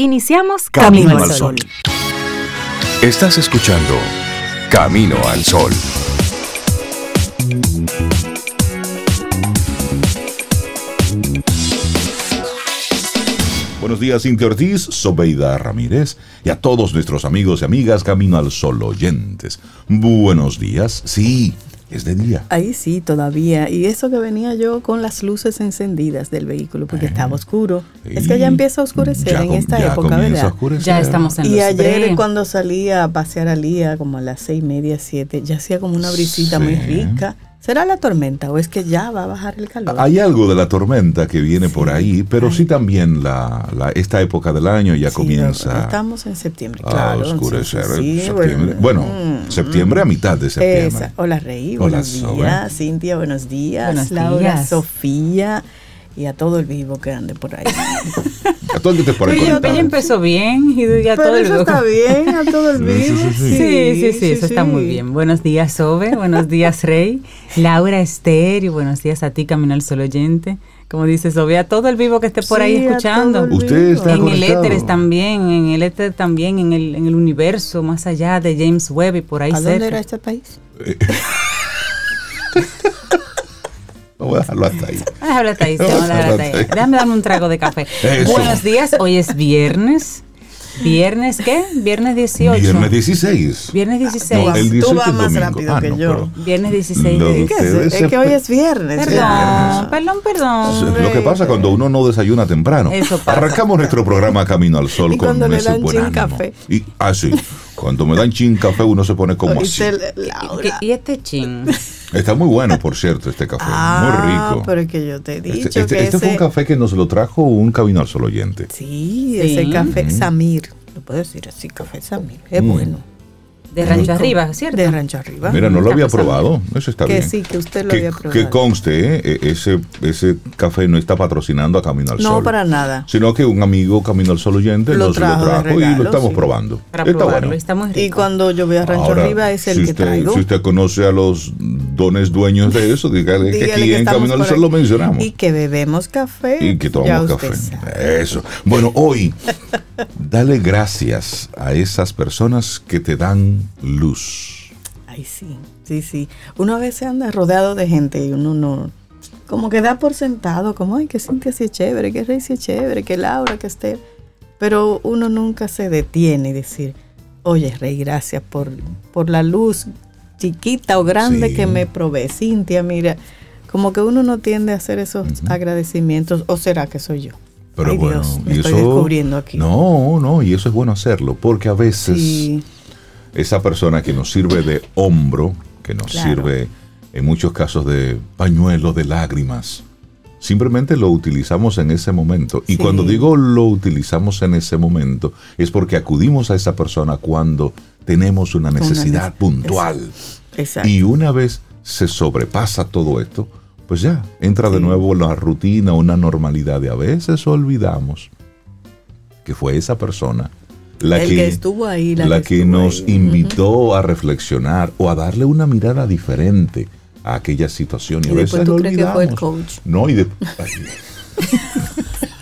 Iniciamos Camino, al Sol. Estás escuchando Camino al Sol. Buenos días, Cintia Ortiz, Sobeida Ramírez y a todos nuestros amigos y amigas Camino al Sol oyentes. Buenos días. Sí, es de día. Ahí sí, todavía. Y eso que venía yo con las luces encendidas del vehículo, porque Eh, estaba oscuro. sí. Es que ya empieza a oscurecer Ya en esta ya época, a ¿verdad? oscurecer. Ya estamos en Y los ayer breves. cuando salía a pasear a Lía, como a las seis y media, siete, ya hacía como una brisita muy Sí. rica. ¿Será la tormenta o es que ya va a bajar el calor? Hay algo de la tormenta que viene por ahí, pero sí también la, la- esta época del año ya Sí, comienza Estamos en septiembre, a claro. oscurecer. sí, sí, septiembre. Bueno, mm, septiembre a mitad de septiembre. Esa. Hola Rey, Hola, buenos Sobe. días. Cintia, buenos días. Buenos Laura, días. Sofía y a todo el vivo que ande por ahí. A todo el que esté por ahí conectado. ella empezó bien y ya Pero todo el eso está bien, a todo el Sí, vivo. sí, sí, Sí, sí, sí, eso está muy bien. Buenos días, Sobe. Buenos días, Rey. Laura Esther. Y buenos días a ti, Camino al Sol Oyente. Como dice Sobe, a todo el vivo que esté por ahí Sí, a escuchando. el Usted vivo. está en el conectado. éter también, en el éter también, en el, en el universo, más allá de James Webb y por ahí ¿A dónde cerca. era este país? Vamos a dejarlo hasta ahí. Vamos a hablar hasta ahí, sí, vamos a hablar hasta ahí. Déjame darme un trago de café. Eso. Buenos días, hoy es viernes. ¿Viernes qué? Viernes 18. Viernes 16. Viernes 16. No, el Tú 18 vas es más domingo. rápido Ah, que no, yo. Viernes 16 Lo de de ¿Qué es? Es que hoy es viernes. Perdón, ya. perdón, perdón. Lo que pasa cuando uno no desayuna temprano. Eso pasa. Arrancamos nuestro programa Camino al Sol Y con cuando le ese dan ánimo. café. Y, ah, sí. Cuando me dan chin café uno se pone como así. ¿Y, este chin? Está muy bueno, por cierto, este café. Ah, muy rico. pero es que yo te he dicho Este, este- que este fue un café que nos lo trajo un Camino al Sol oyente. Sí, ese Sí. café Samir. Lo puedo decir así, café Samir. Es Mm. bueno. De Rancho Arriba, ¿cierto? De Rancho Arriba. Mira, no lo había probado. Eso está que bien. sí, que usted lo que, había que probado. conste, ¿eh? E- ese, ese café no está patrocinando a Camino al no, Sol. para nada. Sino que un amigo Camino al Sol oyente Lo nos trajo lo trajo y regalo, lo estamos sí. probando. Para está probarlo, bueno. está muy rico. Y cuando yo voy a Rancho Ahora, Arriba es el si que usted, traigo. Si usted conoce a los dones dueños de eso, dígale, que aquí que en Camino al Sol lo mencionamos. Y que bebemos café. Y que tomamos café. sabe. Eso. Bueno, hoy, dale gracias a esas personas que te dan luz. Ay, sí, sí, sí. Uno a veces anda rodeado de gente y uno no. Como que da por sentado, como, ay, que Cintia sí es chévere, que Rey sí es chévere, que Laura, que esté. Pero uno nunca se detiene y decir, oye, Rey, gracias por, por la luz chiquita o grande Sí. que me provee. Cintia, mira, como que uno no tiende a hacer esos agradecimientos. ¿O será que soy yo? Pero Ay, bueno, Dios, me y estoy eso. descubriendo aquí. No, no, y eso es bueno hacerlo, porque a veces Sí, esa persona que nos sirve de hombro, que nos Claro. sirve en muchos casos de pañuelo de lágrimas, simplemente lo utilizamos en ese momento. Y Sí. cuando digo lo utilizamos en ese momento, es porque acudimos a esa persona cuando tenemos una necesidad nece- puntual. exacto. Y una vez se sobrepasa todo esto, pues ya entra de nuevo la rutina, una normalidad de a veces olvidamos que fue esa persona la que, que estuvo ahí, la la que nos ahí. invitó a reflexionar o a darle una mirada diferente a aquella situación. Y, Y a veces tú lo crees que fue el olvidamos. coach. No, y de...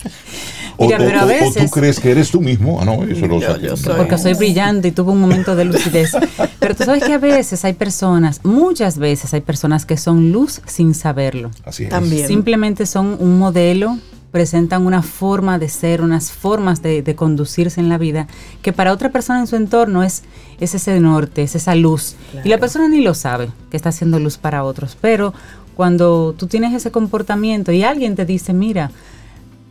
o, Mira, o- pero a o- o veces- tú crees que eres tú mismo. Ah, no, eso lo Yo- yo soy- Porque soy brillante y tuve un momento de lucidez. Pero tú sabes que a veces hay personas, muchas veces hay personas que son luz sin saberlo. Así es. También. Simplemente son un modelo, presentan una forma de ser, unas formas de, de conducirse en la vida, que para otra persona en su entorno es, es ese norte, es esa luz. Y la persona ni lo sabe que está haciendo luz para otros. Pero cuando tú tienes ese comportamiento y alguien te dice, mira,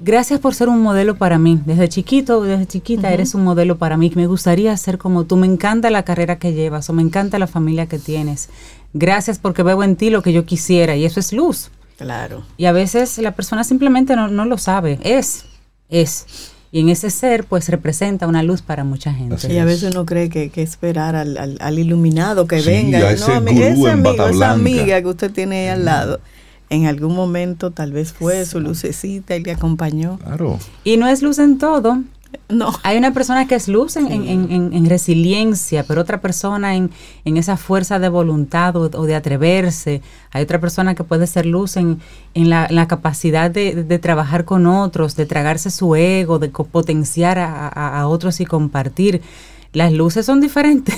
Gracias por ser un modelo para mí. Desde chiquito, desde chiquita eres un modelo para mí. Me gustaría ser como tú. Me encanta la carrera que llevas o me encanta la familia que tienes. Gracias porque veo en ti lo que yo quisiera y eso es luz. Claro. Y a veces la persona simplemente no, no lo sabe. Es, es. Y en ese ser pues representa una luz para mucha gente. Así Y a veces uno cree que, que esperar al, al- al iluminado que Sí, venga. a y ese ami- gurú en amigo, bata esa amiga que usted tiene ahí al lado, en algún momento tal vez fue su lucecita y le acompañó. Claro. Y no es luz en todo. No. Hay una persona que es luz en, en- en- en resiliencia, pero otra persona en, en esa fuerza de voluntad o, o de atreverse. Hay otra persona que puede ser luz en, en la, en la capacidad de, de trabajar con otros, de tragarse su ego, de co- potenciar a, a- a otros y compartir. Las luces son diferentes.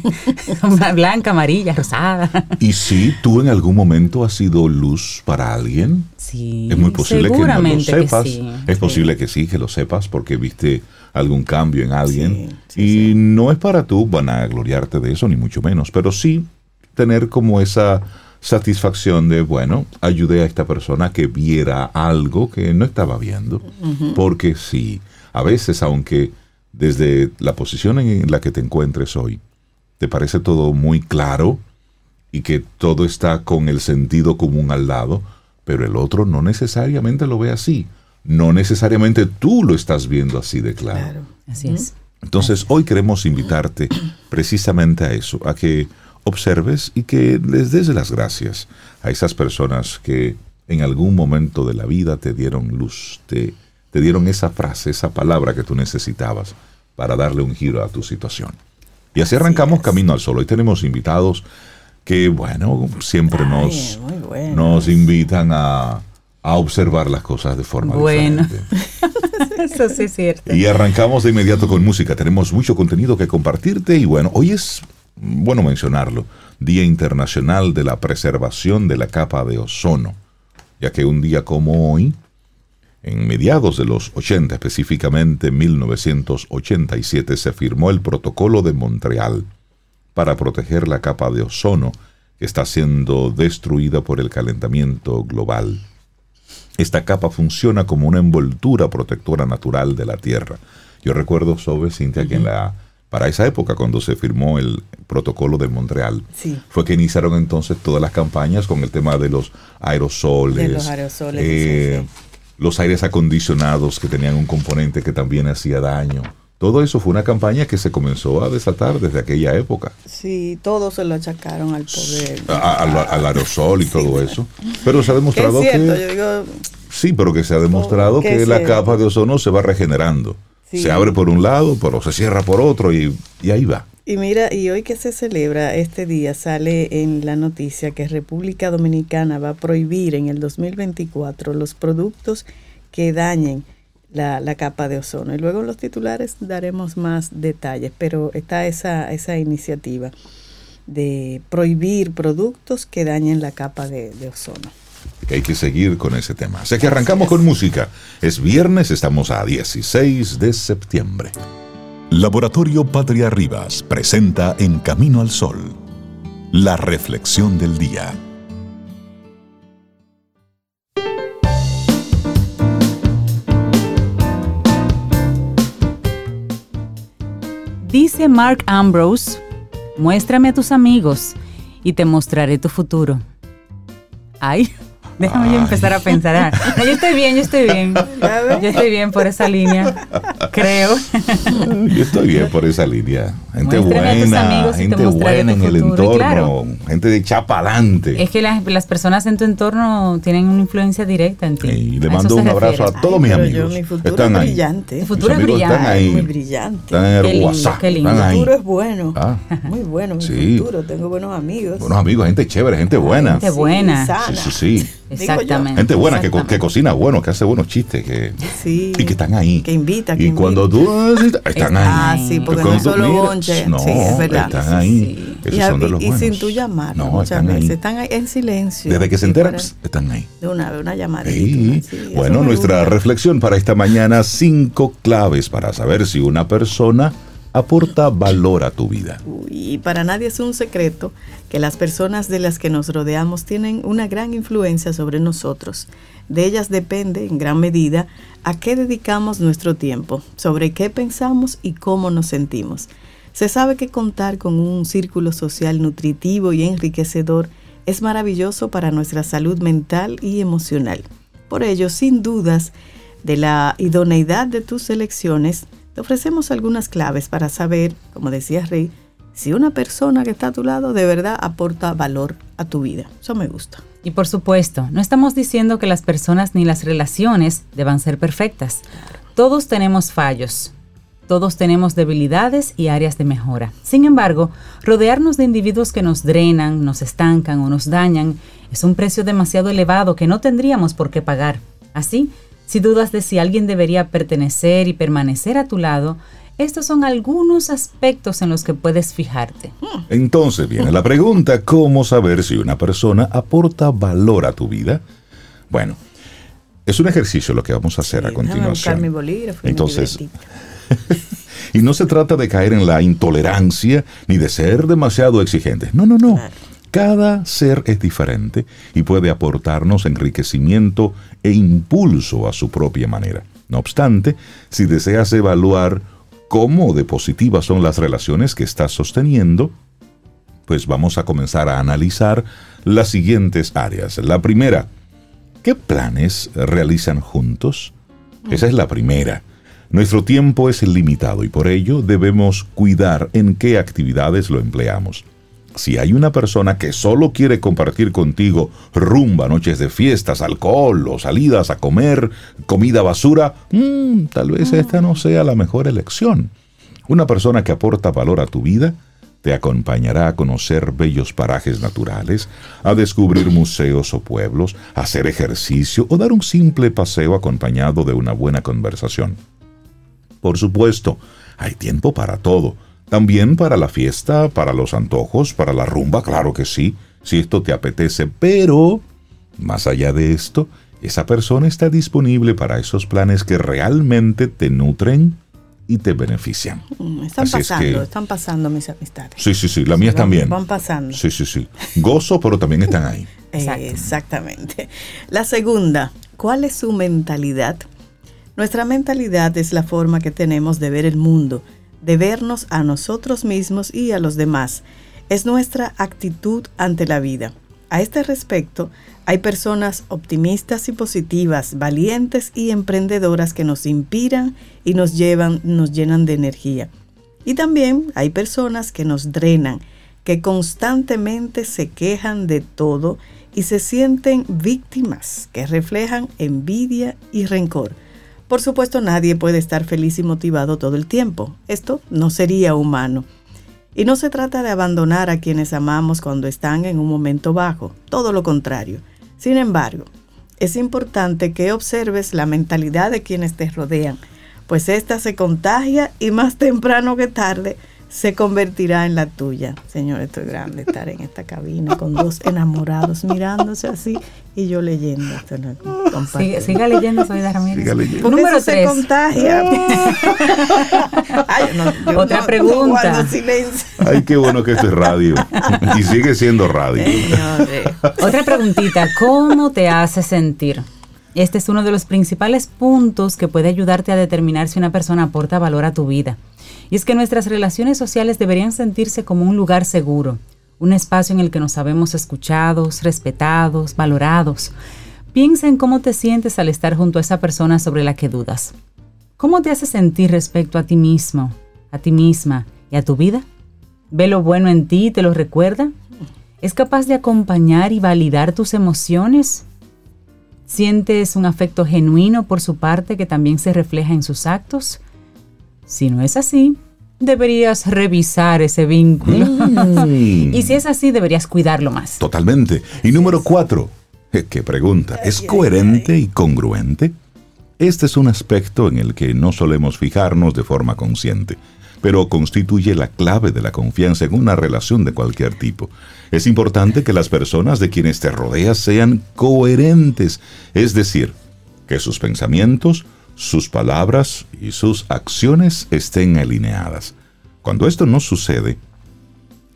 son blanca, amarilla, rosada. Y si tú en algún momento has sido luz para alguien, Sí, es muy posible que no lo que sepas. sí. Es posible que sí, que lo sepas porque viste algún cambio en alguien. Sí, y no es para tú van a gloriarte de eso, ni mucho menos, pero sí tener como esa satisfacción de, bueno, ayudé a esta persona que viera algo que no estaba viendo. Porque sí, a veces, aunque desde la posición en la que te encuentres hoy, te parece todo muy claro y que todo está con el sentido común al lado, pero el otro no necesariamente lo ve así. No necesariamente tú lo estás viendo así de claro. Claro. Así es. Entonces, hoy queremos invitarte precisamente a eso, a que observes y que les des las gracias a esas personas que en algún momento de la vida te dieron luz, te, te dieron esa frase, esa palabra que tú necesitabas para darle un giro a tu situación. Y así arrancamos Camino al Sol. Hoy tenemos invitados que, bueno, siempre Ay, nos, invitan a, a observar las cosas de forma Bueno. diferente. Eso sí es cierto. Y arrancamos de inmediato con música. Tenemos mucho contenido que compartirte y bueno, hoy es, bueno mencionarlo, Día Internacional de la Preservación de la Capa de Ozono, ya que un día como hoy, en mediados de los 80, específicamente en 1987, se firmó el Protocolo de Montreal para proteger la capa de ozono que está siendo destruida por el calentamiento global. Esta capa funciona como una envoltura protectora natural de la Tierra. Yo recuerdo, Sobe, Cintia, que en la, para esa época, cuando se firmó el protocolo de Montreal, Sí. fue que iniciaron entonces todas las campañas con el tema de los aerosoles, De los aerosoles, eh, sí, los aires acondicionados que tenían un componente que también hacía daño. Todo eso fue una campaña que se comenzó a desatar desde aquella época. Sí, todos se lo achacaron al poder. A- al, al aerosol y todo eso. Pero se ha Que demostrado cierto, que... yo digo, Sí, pero que se ha demostrado que la capa de ozono se va regenerando. Sí. Se abre por un lado, pero se cierra por otro y, y ahí va. Y mira, y hoy que se celebra este día, sale en la noticia que República Dominicana va a prohibir en el 2024 los productos que dañen la, la capa de ozono. Y luego en los titulares daremos más detalles, pero está esa, esa iniciativa de prohibir productos que dañen la capa de, de ozono. Que hay que seguir con ese tema. Así que arrancamos con música. Es viernes, estamos a 16 de septiembre. Laboratorio Patria Rivas presenta En Camino al Sol, la reflexión del día. Dice Mark Ambrose, muéstrame a tus amigos y te mostraré tu futuro. Ay, déjame yo empezar a pensar. Ah, no, yo estoy bien, yo estoy bien. Yo estoy bien por esa línea, creo. Yo estoy bien por esa línea. Gente Muéstrame buena, gente buena en el entorno, claro. gente de chapalante. Es que las, las personas en tu entorno tienen una influencia directa en ti. Y le mando un abrazo refiere. a todos mis amigos. yo, mi futuro están es ahí. brillante. Mis futuro es brillante. Están ahí. Muy brillante. Están en el Qué lindo, WhatsApp. qué lindo. Están Mi futuro es bueno. Ah. Muy bueno mi Sí. futuro. Tengo buenos amigos. Buenos amigos, gente chévere, gente buena. Gente buena. Sí, sí, sí. Exactamente. Gente buena que, co- que exactamente. cocina bueno, que hace buenos chistes que, Sí. y que están ahí. Que invita, que Y cuando invita. tú necesitas, están Ah, ahí. sí, porque Cuando no es tú solo bonche. No, Sí, es verdad. están ahí. Esos y, son de los y buenos. sin tú llamar, No, muchas están veces. ahí. Están ahí en silencio. Desde que se enteran, están ahí. De una, de una llamadita. Sí. sí, eso bueno, nuestra gusta. reflexión para esta mañana, cinco claves para saber si una persona aporta valor a tu vida. Y para nadie es un secreto que las personas de las que nos rodeamos tienen una gran influencia sobre nosotros. De ellas depende, en gran medida, a qué dedicamos nuestro tiempo, sobre qué pensamos y cómo nos sentimos. Se sabe que contar con un círculo social nutritivo y enriquecedor es maravilloso para nuestra salud mental y emocional. Por ello, sin dudas, de la idoneidad de tus elecciones, ofrecemos algunas claves para saber, como decía Rey, si una persona que está a tu lado de verdad aporta valor a tu vida. Eso me gusta. Y por supuesto, no estamos diciendo que las personas ni las relaciones deban ser perfectas. Todos tenemos fallos, todos tenemos debilidades y áreas de mejora. Sin embargo, rodearnos de individuos que nos drenan, nos estancan o nos dañan es un precio demasiado elevado que no tendríamos por qué pagar. Así, si dudas de si alguien debería pertenecer y permanecer a tu lado, estos son algunos aspectos en los que puedes fijarte. Entonces viene la pregunta, ¿cómo saber si una persona aporta valor a tu vida? Bueno, es un ejercicio lo que vamos a hacer a continuación. Entonces, y no se trata de caer en la intolerancia ni de ser demasiado exigentes. No, no, no. Cada ser es diferente y puede aportarnos enriquecimiento e impulso a su propia manera. No obstante, si deseas evaluar cómo de positivas son las relaciones que estás sosteniendo, pues vamos a comenzar a analizar las siguientes áreas. La primera, ¿qué planes realizan juntos? Esa es la primera. Nuestro tiempo es limitado y por ello debemos cuidar en qué actividades lo empleamos. Si hay una persona que solo quiere compartir contigo rumba, noches de fiestas, alcohol o salidas a comer, comida basura, mm, tal vez esta no sea la mejor elección. Una persona que aporta valor a tu vida te acompañará a conocer bellos parajes naturales, a descubrir museos o pueblos, a hacer ejercicio o dar un simple paseo acompañado de una buena conversación. Por supuesto, hay tiempo para todo también para la fiesta, para los antojos, para la rumba, claro que sí, si esto te apetece, pero más allá de esto, esa persona está disponible para esos planes que realmente te nutren y te benefician. Mm, están pasando, están pasando mis amistades. Sí, sí, sí, las mías también. Van pasando. Sí, sí, sí. Gozo, pero también están ahí. Exactamente. La segunda, ¿cuál es su mentalidad? Nuestra mentalidad es la forma que tenemos de ver el mundo de vernos a nosotros mismos y a los demás. Es nuestra actitud ante la vida. A este respecto, hay personas optimistas y positivas, valientes y emprendedoras que nos inspiran y nos llevan, nos llenan de energía. Y también hay personas que nos drenan, que constantemente se quejan de todo y se sienten víctimas, que reflejan envidia y rencor. Por supuesto, nadie puede estar feliz y motivado todo el tiempo. Esto no sería humano. Y no se trata de abandonar a quienes amamos cuando están en un momento bajo, todo lo contrario. Sin embargo, es importante que observes la mentalidad de quienes te rodean, pues ésta se contagia y más temprano que tarde se convertirá en la tuya. Señor, esto es grande estar en esta cabina con dos enamorados mirándose así y yo leyendo. Esto siga, leyendo, soy Ramírez. Siga leyendo. Número se contagia. Otra pregunta. Ay, qué bueno que esto es radio. y sigue siendo radio. Otra preguntita. ¿Cómo te hace sentir? Este es uno de los principales puntos que puede ayudarte a determinar si una persona aporta valor a tu vida. Y es que nuestras relaciones sociales deberían sentirse como un lugar seguro, un espacio en el que nos sabemos escuchados, respetados, valorados. Piensa en cómo te sientes al estar junto a esa persona sobre la que dudas. ¿Cómo te hace sentir respecto a ti mismo, a ti misma y a tu vida? ¿Ve lo bueno en ti y te lo recuerda? ¿Es capaz de acompañar y validar tus emociones? ¿Sientes un afecto genuino por su parte que también se refleja en sus actos? Si no es así, deberías revisar ese vínculo. Mm. y si es así, deberías cuidarlo más. Totalmente. Y número cuatro, eh, ¿qué pregunta? ¿Es coherente y congruente? Este es un aspecto en el que no solemos fijarnos de forma consciente, pero constituye la clave de la confianza en una relación de cualquier tipo. Es importante que las personas de quienes te rodeas sean coherentes, es decir, que sus pensamientos, sus palabras y sus acciones estén alineadas. Cuando esto no sucede,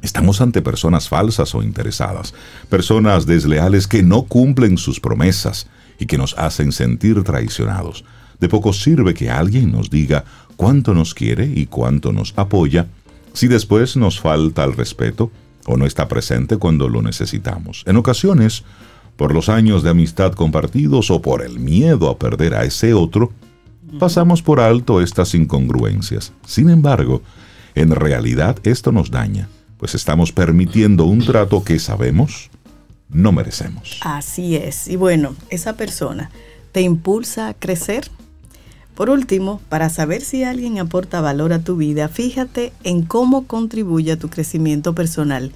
estamos ante personas falsas o interesadas, personas desleales que no cumplen sus promesas y que nos hacen sentir traicionados. De poco sirve que alguien nos diga cuánto nos quiere y cuánto nos apoya si después nos falta el respeto o no está presente cuando lo necesitamos. En ocasiones, por los años de amistad compartidos o por el miedo a perder a ese otro, pasamos por alto estas incongruencias. Sin embargo, en realidad esto nos daña, pues estamos permitiendo un trato que sabemos no merecemos. Así es. Y bueno, esa persona te impulsa a crecer. Por último, para saber si alguien aporta valor a tu vida, fíjate en cómo contribuye a tu crecimiento personal.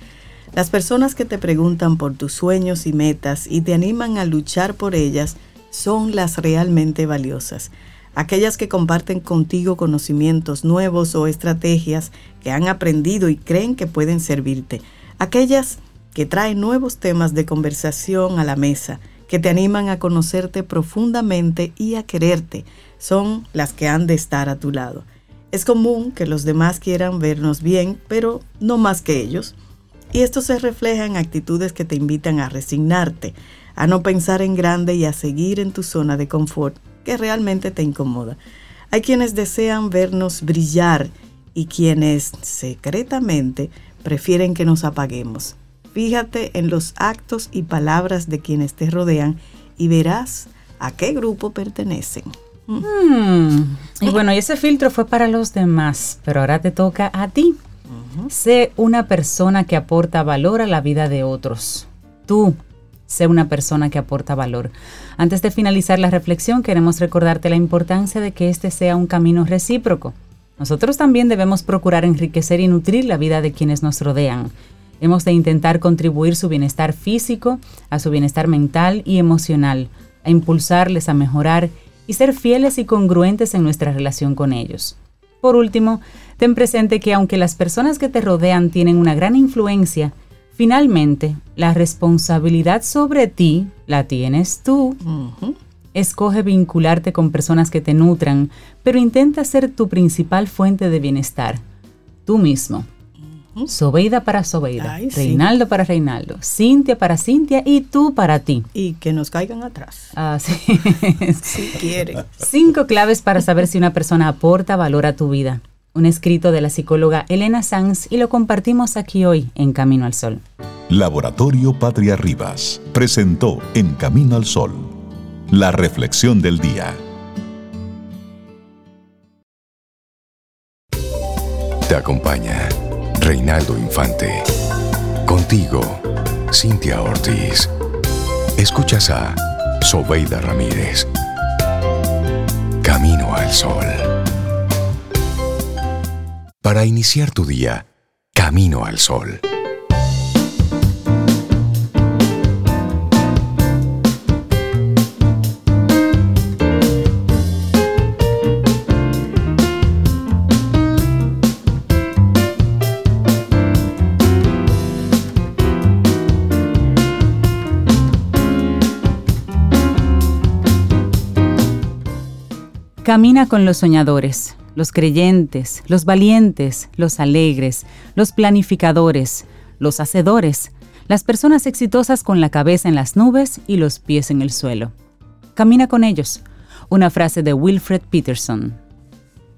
Las personas que te preguntan por tus sueños y metas y te animan a luchar por ellas son las realmente valiosas. Aquellas que comparten contigo conocimientos nuevos o estrategias que han aprendido y creen que pueden servirte. Aquellas que traen nuevos temas de conversación a la mesa, que te animan a conocerte profundamente y a quererte son las que han de estar a tu lado. Es común que los demás quieran vernos bien, pero no más que ellos. Y esto se refleja en actitudes que te invitan a resignarte, a no pensar en grande y a seguir en tu zona de confort que realmente te incomoda. Hay quienes desean vernos brillar y quienes secretamente prefieren que nos apaguemos. Fíjate en los actos y palabras de quienes te rodean y verás a qué grupo pertenecen. Hmm. Y bueno, y ese filtro fue para los demás, pero ahora te toca a ti. Sé una persona que aporta valor a la vida de otros. Tú, sé una persona que aporta valor. Antes de finalizar la reflexión, queremos recordarte la importancia de que este sea un camino recíproco. Nosotros también debemos procurar enriquecer y nutrir la vida de quienes nos rodean. Hemos de intentar contribuir su bienestar físico, a su bienestar mental y emocional, a impulsarles a mejorar y ser fieles y congruentes en nuestra relación con ellos. Por último, ten presente que aunque las personas que te rodean tienen una gran influencia, finalmente la responsabilidad sobre ti la tienes tú. Escoge vincularte con personas que te nutran, pero intenta ser tu principal fuente de bienestar, tú mismo. Sobeida para Sobeida, Reinaldo para Reinaldo, Cintia para Cintia y tú para ti. Y que nos caigan atrás. Ah, sí. si quieren. Cinco claves para saber si una persona aporta valor a tu vida. Un escrito de la psicóloga Elena Sanz y lo compartimos aquí hoy en Camino al Sol. Laboratorio Patria Rivas presentó En Camino al Sol la reflexión del día. Te acompaña Reinaldo Infante. Contigo, Cintia Ortiz. Escuchas a Sobeida Ramírez. Camino al Sol. Para iniciar tu día, Camino al Sol. Camina con los soñadores, los creyentes, los valientes, los alegres, los planificadores, los hacedores, las personas exitosas con la cabeza en las nubes y los pies en el suelo. Camina con ellos. Una frase de Wilfred Peterson.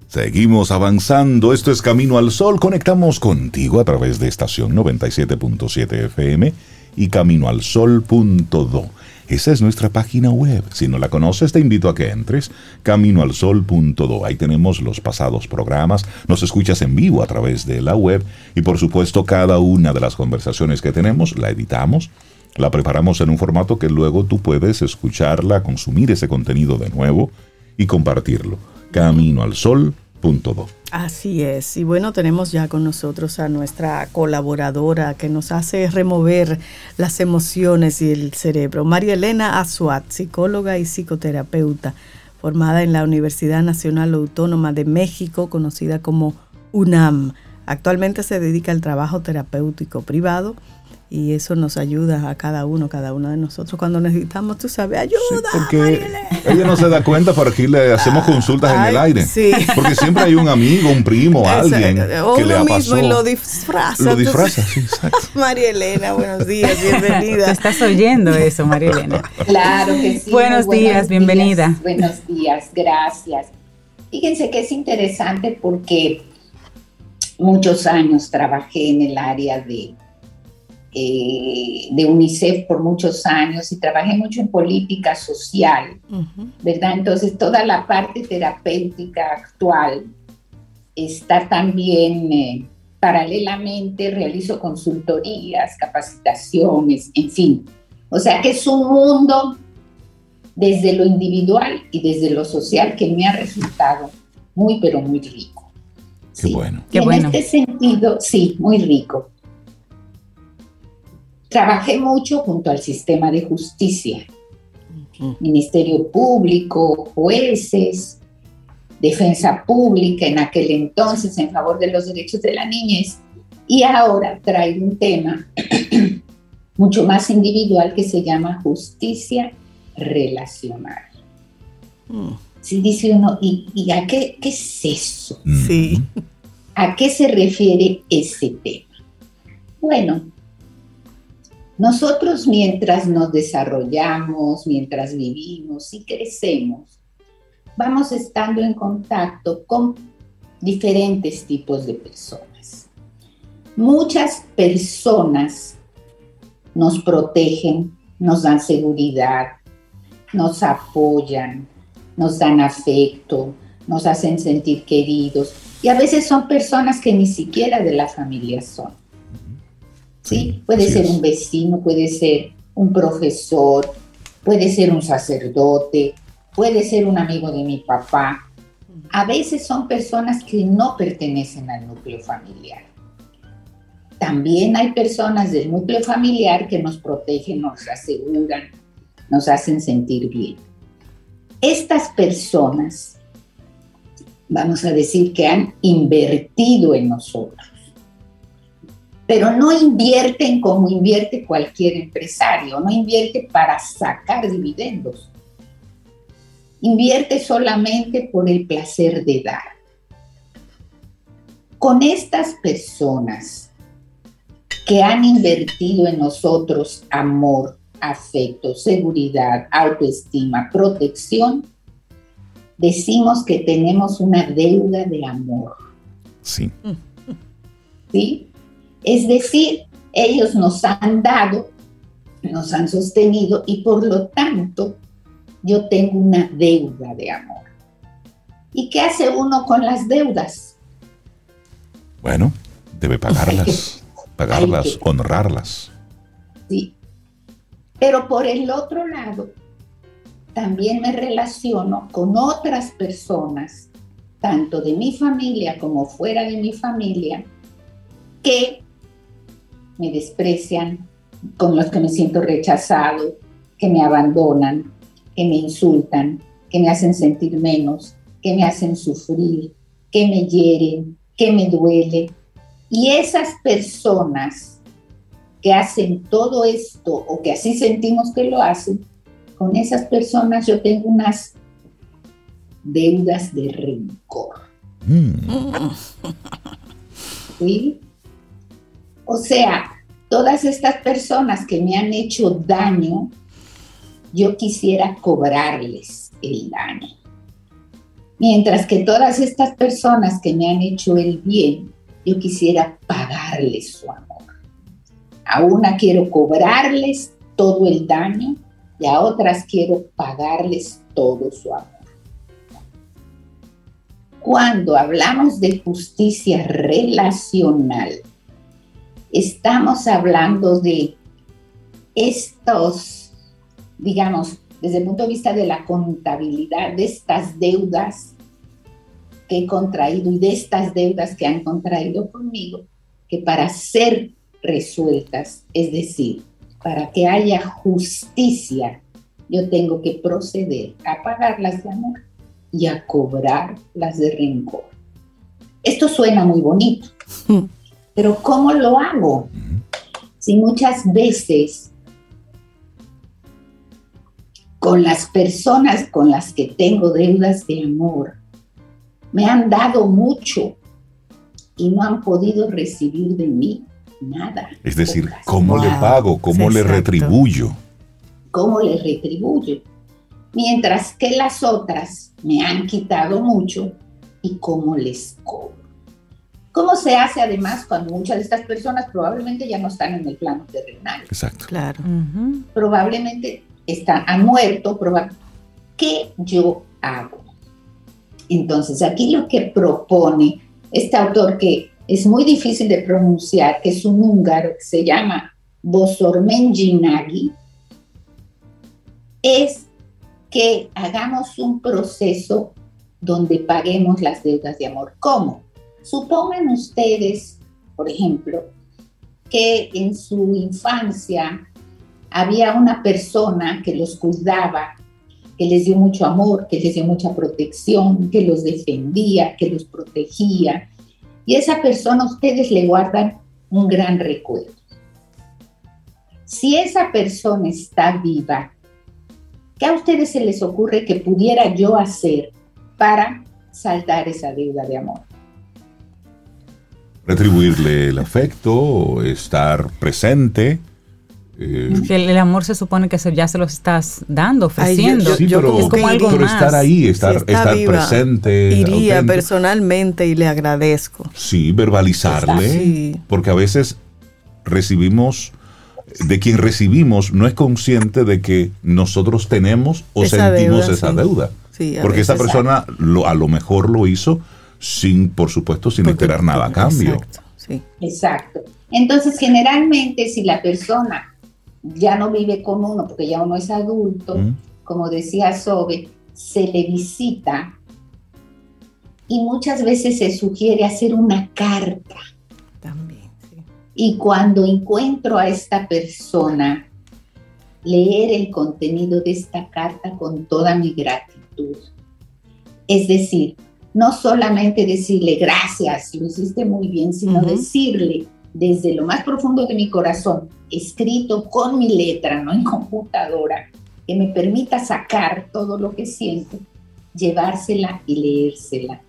Seguimos avanzando, esto es Camino al Sol, conectamos contigo a través de estación 97.7 FM y caminoalsol.do. Esa es nuestra página web. Si no la conoces, te invito a que entres caminoalsol.do. Ahí tenemos los pasados programas, nos escuchas en vivo a través de la web y por supuesto cada una de las conversaciones que tenemos la editamos, la preparamos en un formato que luego tú puedes escucharla, consumir ese contenido de nuevo y compartirlo. Caminoalsol.do Así es. Y bueno, tenemos ya con nosotros a nuestra colaboradora que nos hace remover las emociones y el cerebro, María Elena Azuat, psicóloga y psicoterapeuta, formada en la Universidad Nacional Autónoma de México, conocida como UNAM. Actualmente se dedica al trabajo terapéutico privado y eso nos ayuda a cada uno, cada uno de nosotros cuando necesitamos, tú sabes, ayuda. porque ella no se da cuenta, pero aquí le hacemos consultas en el aire. Sí. Porque siempre hay un amigo, un primo, alguien que le ha mismo y lo disfraza. Lo disfraza, sí, exacto. María Elena, buenos días, bienvenida. Te estás oyendo eso, María Elena. Claro que sí. Buenos, días, bienvenida. buenos días, gracias. Fíjense que es interesante porque muchos años trabajé en el área de eh, de UNICEF por muchos años y trabajé mucho en política social, ¿verdad? Entonces toda la parte terapéutica actual está también, eh, paralelamente realizo consultorías, capacitaciones, en fin. O sea que es un mundo desde lo individual y desde lo social que me ha resultado muy, pero muy rico. Qué bueno. Y en este sentido, sí, muy rico. Trabajé mucho junto al sistema de justicia, Ministerio Público, jueces, defensa pública en aquel entonces en favor de los derechos de la niñez y ahora traigo un tema mucho más individual que se llama justicia relacional. Mm. Si dice uno, ¿y, a qué, qué, es eso? Sí. ¿A qué se refiere ese tema? Bueno, nosotros mientras nos desarrollamos, mientras vivimos y crecemos, vamos estando en contacto con diferentes tipos de personas. Muchas personas nos protegen, nos dan seguridad, nos apoyan, nos dan afecto, nos hacen sentir queridos. Y a veces son personas que ni siquiera de la familia son. ¿Sí? Puede ser un vecino, puede ser un profesor, puede ser un sacerdote, puede ser un amigo de mi papá. A veces son personas que no pertenecen al núcleo familiar. También hay personas del núcleo familiar que nos protegen, nos aseguran, nos hacen sentir bien. Estas personas, vamos a decir que han invertido en nosotros, pero no invierten como invierte cualquier empresario, no invierte para sacar dividendos, invierte solamente por el placer de dar. Con estas personas que han invertido en nosotros amor, afecto, seguridad, autoestima, protección, decimos que tenemos una deuda de amor. Sí. ¿Sí? Es decir, ellos nos han dado, nos han sostenido y por lo tanto yo tengo una deuda de amor. ¿Y qué hace uno con las deudas? Bueno, debe pagarlas, pagarlas, honrarlas. Sí, pero por el otro lado, también me relaciono con otras personas, tanto de mi familia como fuera de mi familia, que me desprecian, con los que me siento rechazado, que me abandonan, que me insultan, que me hacen sentir menos, que me hacen sufrir, que me hieren, que me duele. Y esas personas que hacen todo esto o que así sentimos que lo hacen, con esas personas yo tengo unas deudas de rencor. Mm. ¿Sí? O sea, todas estas personas que me han hecho daño, yo quisiera cobrarles el daño. Mientras que todas estas personas que me han hecho el bien, yo quisiera pagarles su amor. A una quiero cobrarles todo el daño y a otras quiero pagarles todo su amor. Cuando hablamos de justicia relacional, estamos hablando de estos, digamos, desde el punto de vista de la contabilidad, de estas deudas que he contraído y de estas deudas que han contraído conmigo, que para ser resueltas. Es decir, para que haya justicia, yo tengo que proceder a pagarlas de amor y a cobrar las de rencor. Esto suena muy bonito, pero ¿cómo lo hago? Si muchas veces con las personas con las que tengo deudas de amor, me han dado mucho y no han podido recibir de mí nada. Es decir, ¿cómo le pago? ¿Cómo le retribuyo? ¿Cómo le retribuyo? Mientras que las otras me han quitado mucho y cómo les cobro. ¿Cómo se hace además cuando muchas de estas personas probablemente ya no están en el plano terrenal? Exacto. Claro. Probablemente están, han muerto. ¿Qué yo hago? Entonces, aquí lo que propone este autor que es muy difícil de pronunciar, que es un húngaro que se llama Bosormenjinagi, es que hagamos un proceso donde paguemos las deudas de amor. ¿Cómo? Supongan ustedes, por ejemplo, que en su infancia había una persona que los cuidaba, que les dio mucho amor, que les dio mucha protección, que los defendía, que los protegía. Y esa persona ustedes le guardan un gran recuerdo. Si esa persona está viva, ¿qué a ustedes se les ocurre que pudiera yo hacer para saldar esa deuda de amor? Retribuirle el afecto, estar presente. Eh, que el, amor se supone que ya se lo estás dando, ofreciendo. sí, pero, es como algo estar ahí, estar, estar presente. Iría personalmente y le agradezco. Sí, verbalizarle. Porque a veces recibimos de quien recibimos no es consciente de que nosotros tenemos o sentimos esa deuda. Porque esa persona lo, a lo mejor lo hizo sin, por supuesto, sin esperar nada a cambio. Exacto, exacto. Entonces, generalmente, si la persona ya no vive con uno, porque ya uno es adulto, como decía Sobe, se le visita y muchas veces se sugiere hacer una carta y cuando encuentro a esta persona, leer el contenido de esta carta con toda mi gratitud. Es decir, no solamente decirle gracias, lo hiciste muy bien, sino decirle desde lo más profundo de mi corazón, escrito con mi letra, no en computadora, que me permita sacar todo lo que siento, llevársela y leérsela.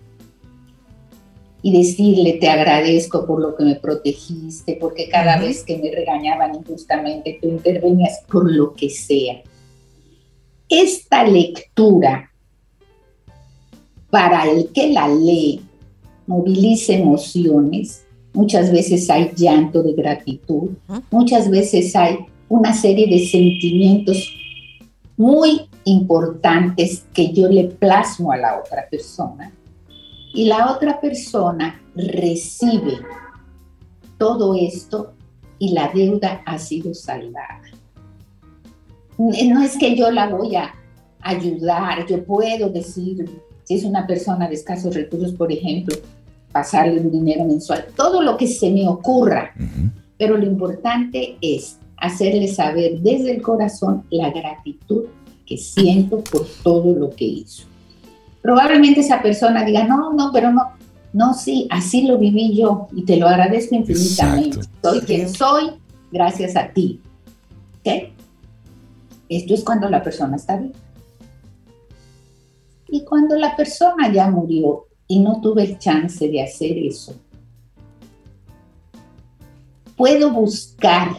Y decirle te agradezco por lo que me protegiste, porque cada vez que me regañaban injustamente tú intervenías por lo que sea. Esta lectura, para el que la lee, moviliza emociones, muchas veces hay llanto de gratitud, muchas veces hay una serie de sentimientos muy importantes que yo le plasmo a la otra persona. Y la otra persona recibe todo esto y la deuda ha sido saldada. No es que yo la voy a ayudar, yo puedo decir, si es una persona de escasos recursos, por ejemplo, pasarle un dinero mensual, todo lo que se me ocurra, pero lo importante es hacerle saber desde el corazón la gratitud que siento por todo lo que hizo probablemente esa persona diga, no, no, pero no, no, sí, así lo viví yo y te lo agradezco infinitamente. Soy quien soy gracias a ti. ¿Ok? Esto es cuando la persona está viva. Y cuando la persona ya murió y no tuve el chance de hacer eso, puedo buscar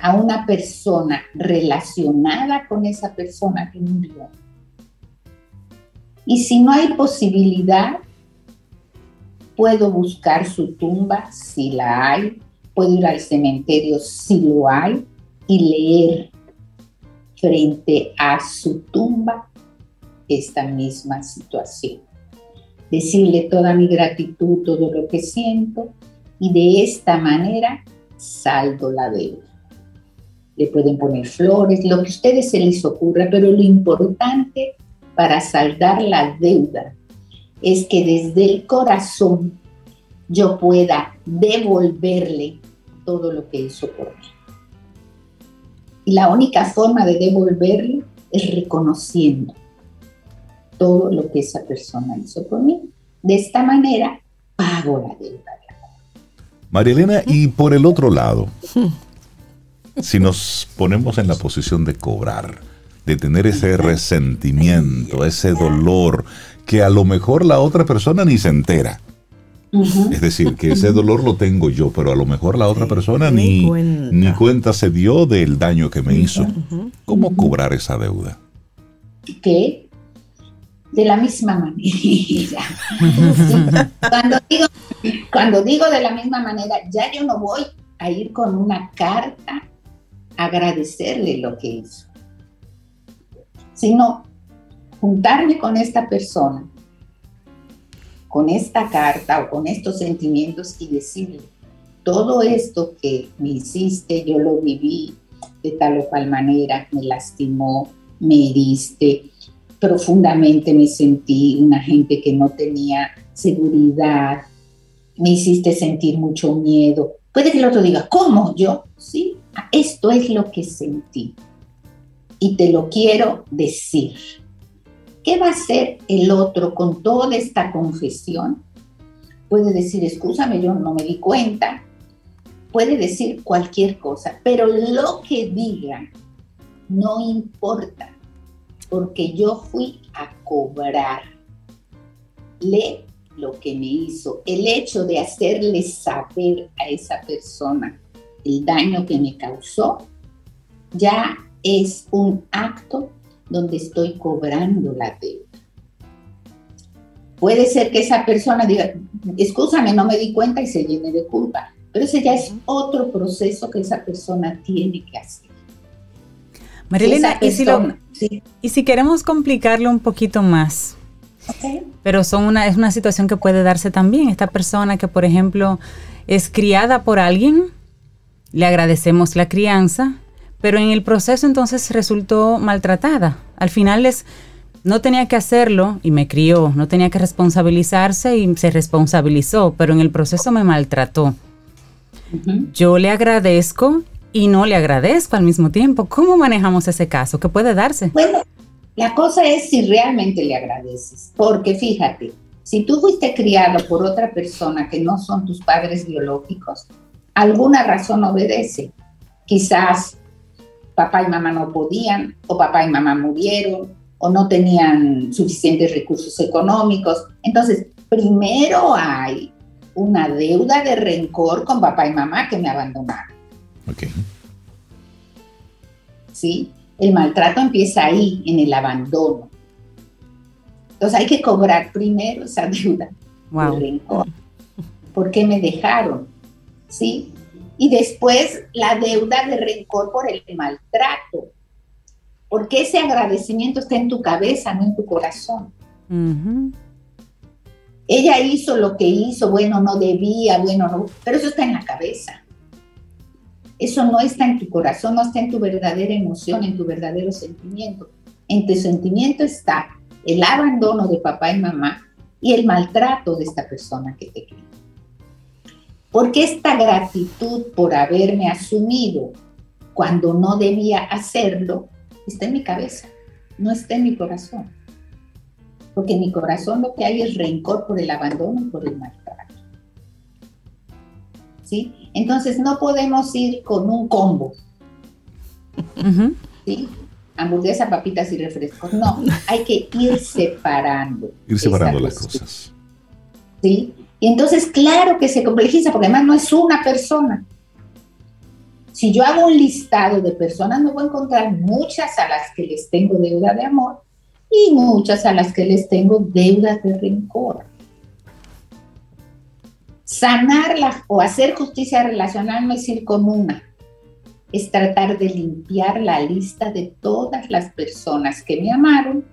a una persona relacionada con esa persona que murió. Y si no hay posibilidad, puedo buscar su tumba si la hay, puedo ir al cementerio si lo hay y leer frente a su tumba esta misma situación. Decirle toda mi gratitud, todo lo que siento y de esta manera saldo la deuda. Le pueden poner flores, lo que a ustedes se les ocurra, pero lo importante para saldar la deuda es que desde el corazón yo pueda devolverle todo lo que hizo por mí. Y la única forma de devolverle es reconociendo todo lo que esa persona hizo por mí. De esta manera pago la deuda. María Elena, y por el otro lado, si nos ponemos en la posición de cobrar, de tener ese resentimiento, ese dolor, que a lo mejor la otra persona ni se entera. Es decir, que ese dolor lo tengo yo, pero a lo mejor la otra persona ni, ni, cuenta. se dio del daño que me hizo. ¿Cómo cobrar esa deuda? ¿Qué? De la misma manera. cuando, digo, cuando digo de la misma manera, ya yo no voy a ir con una carta a agradecerle lo que hizo sino juntarme con esta persona, con esta carta o con estos sentimientos y decirle, todo esto que me hiciste, yo lo viví de tal o cual manera, me lastimó, me heriste, profundamente me sentí una gente que no tenía seguridad, me hiciste sentir mucho miedo. Puede que el otro diga, ¿cómo yo? Sí, esto es lo que sentí. Y te lo quiero decir. ¿Qué va a hacer el otro con toda esta confesión? Puede decir, escúchame, yo no me di cuenta. Puede decir cualquier cosa, pero lo que diga no importa, porque yo fui a cobrarle lo que me hizo. El hecho de hacerle saber a esa persona el daño que me causó, ya es un acto donde estoy cobrando la deuda. Puede ser que esa persona diga, escúchame, no me di cuenta y se llene de culpa, pero ese ya es otro proceso que esa persona tiene que hacer. Marilena, ¿y, si y si queremos complicarlo un poquito más, pero son una, es una situación que puede darse también. Esta persona que, por ejemplo, es criada por alguien, le agradecemos la crianza, pero en el proceso entonces resultó maltratada. Al final es, no tenía que hacerlo y me crió, no tenía que responsabilizarse y se responsabilizó, pero en el proceso me maltrató. Yo le agradezco y no le agradezco al mismo tiempo. ¿Cómo manejamos ese caso? ¿Qué puede darse? Bueno, la cosa es si realmente le agradeces, porque fíjate, si tú fuiste criado por otra persona que no son tus padres biológicos, alguna razón obedece. Quizás papá y mamá no podían, o papá y mamá murieron, o no tenían suficientes recursos económicos. Entonces, primero hay una deuda de rencor con papá y mamá que me abandonaron. Ok. ¿Sí? El maltrato empieza ahí, en el abandono. Entonces hay que cobrar primero esa deuda de rencor. ¿Por qué me dejaron? ¿Sí? Y después la deuda de rencor por el maltrato. Porque ese agradecimiento está en tu cabeza, no en tu corazón. Ella hizo lo que hizo, bueno, no debía, bueno, no, pero eso está en la cabeza. Eso no está en tu corazón, no está en tu verdadera emoción, en tu verdadero sentimiento. En tu sentimiento está el abandono de papá y mamá y el maltrato de esta persona que te crió. Porque esta gratitud por haberme asumido cuando no debía hacerlo está en mi cabeza, no está en mi corazón. Porque en mi corazón lo que hay es rencor por el abandono y por el maltrato. ¿Sí? Entonces no podemos ir con un combo. ¿Sí? Hamburguesa, papitas y refrescos. No, hay que ir separando. Ir separando las cosas. ¿Sí? Y entonces, claro que se complejiza, porque además no es una persona. Si yo hago un listado de personas, me voy a encontrar muchas a las que les tengo deuda de amor y muchas a las que les tengo deuda de rencor sanarla o hacer justicia relacional no es ir como una, es tratar de limpiar la lista de todas las personas que me amaron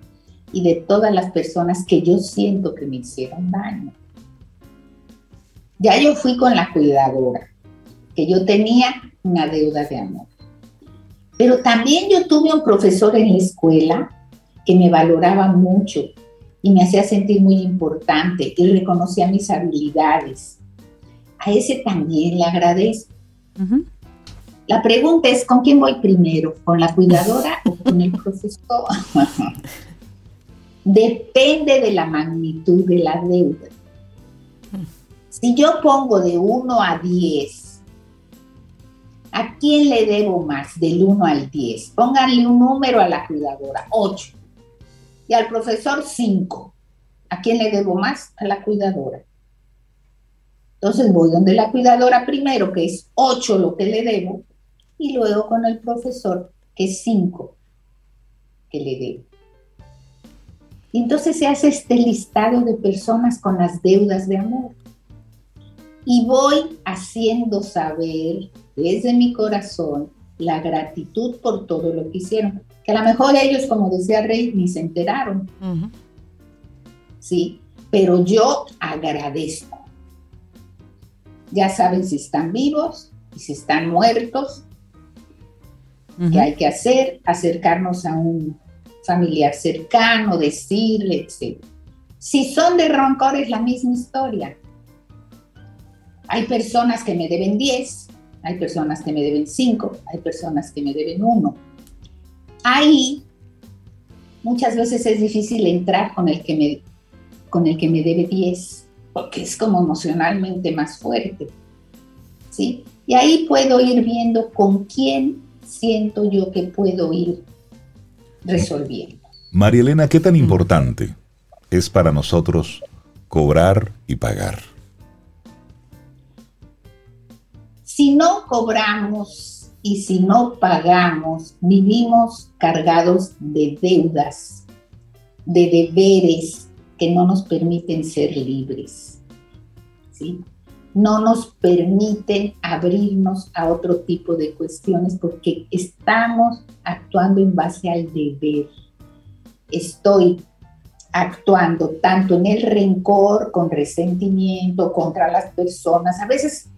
y de todas las personas que yo siento que me hicieron daño. Ya yo fui con la cuidadora, que yo tenía una deuda de amor. Pero también yo tuve un profesor en la escuela que me valoraba mucho y me hacía sentir muy importante y reconocía mis habilidades a ese también le agradezco. La pregunta es, ¿con quién voy primero? ¿Con la cuidadora o con el profesor? Depende de la magnitud de la deuda. Si yo pongo de 1 a 10, ¿a quién le debo más del 1 al 10? Pónganle un número a la cuidadora, 8. Y al profesor, 5. ¿A quién le debo más? A la cuidadora. Entonces voy donde la cuidadora primero, que es 8 lo que le debo, y luego con el profesor, que es 5 que le debo. Y entonces se hace este listado de personas con las deudas de amor. Y voy haciendo saber desde mi corazón la gratitud por todo lo que hicieron. Que a lo mejor ellos, como decía Rey, ni se enteraron. Sí, pero yo agradezco ya saben si están vivos y si están muertos. ¿Qué hay que hacer? Acercarnos a un familiar cercano, decirle, etc. Si son de rencor es la misma historia. Hay personas que me deben 10, hay personas que me deben 5, hay personas que me deben 1. Ahí muchas veces es difícil entrar con el que me, con el que me debe 10, porque es como emocionalmente más fuerte. ¿sí? Y ahí puedo ir viendo con quién siento yo que puedo ir resolviendo. María Elena, ¿qué tan importante es para nosotros cobrar y pagar? Si no cobramos y si no pagamos, vivimos cargados de deudas, de deberes que no nos permiten ser libres. ¿sí? No nos permiten abrirnos a otro tipo de cuestiones porque estamos actuando en base al deber. Estoy actuando tanto en el rencor, con resentimiento contra las personas. A veces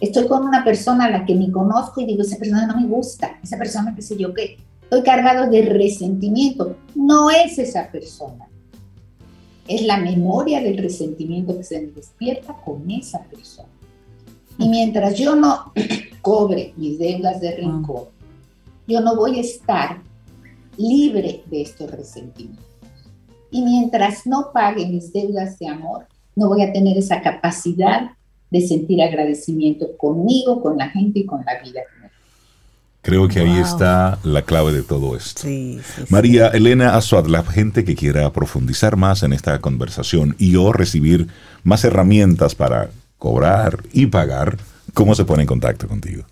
estoy con una persona a la que ni conozco y digo, esa persona no me gusta, esa persona qué sé yo qué. Estoy cargado de resentimiento. No es esa persona. Es la memoria del resentimiento que se me despierta con esa persona. Y mientras yo no cobre mis deudas de rencor, yo no voy a estar libre de estos resentimientos. Y mientras no pague mis deudas de amor, no voy a tener esa capacidad de sentir agradecimiento conmigo, con la gente y con la vida. Creo que ahí está la clave de todo esto. María Elena Azuad, la gente que quiera profundizar más en esta conversación y o recibir más herramientas para cobrar y pagar, ¿cómo se pone en contacto contigo?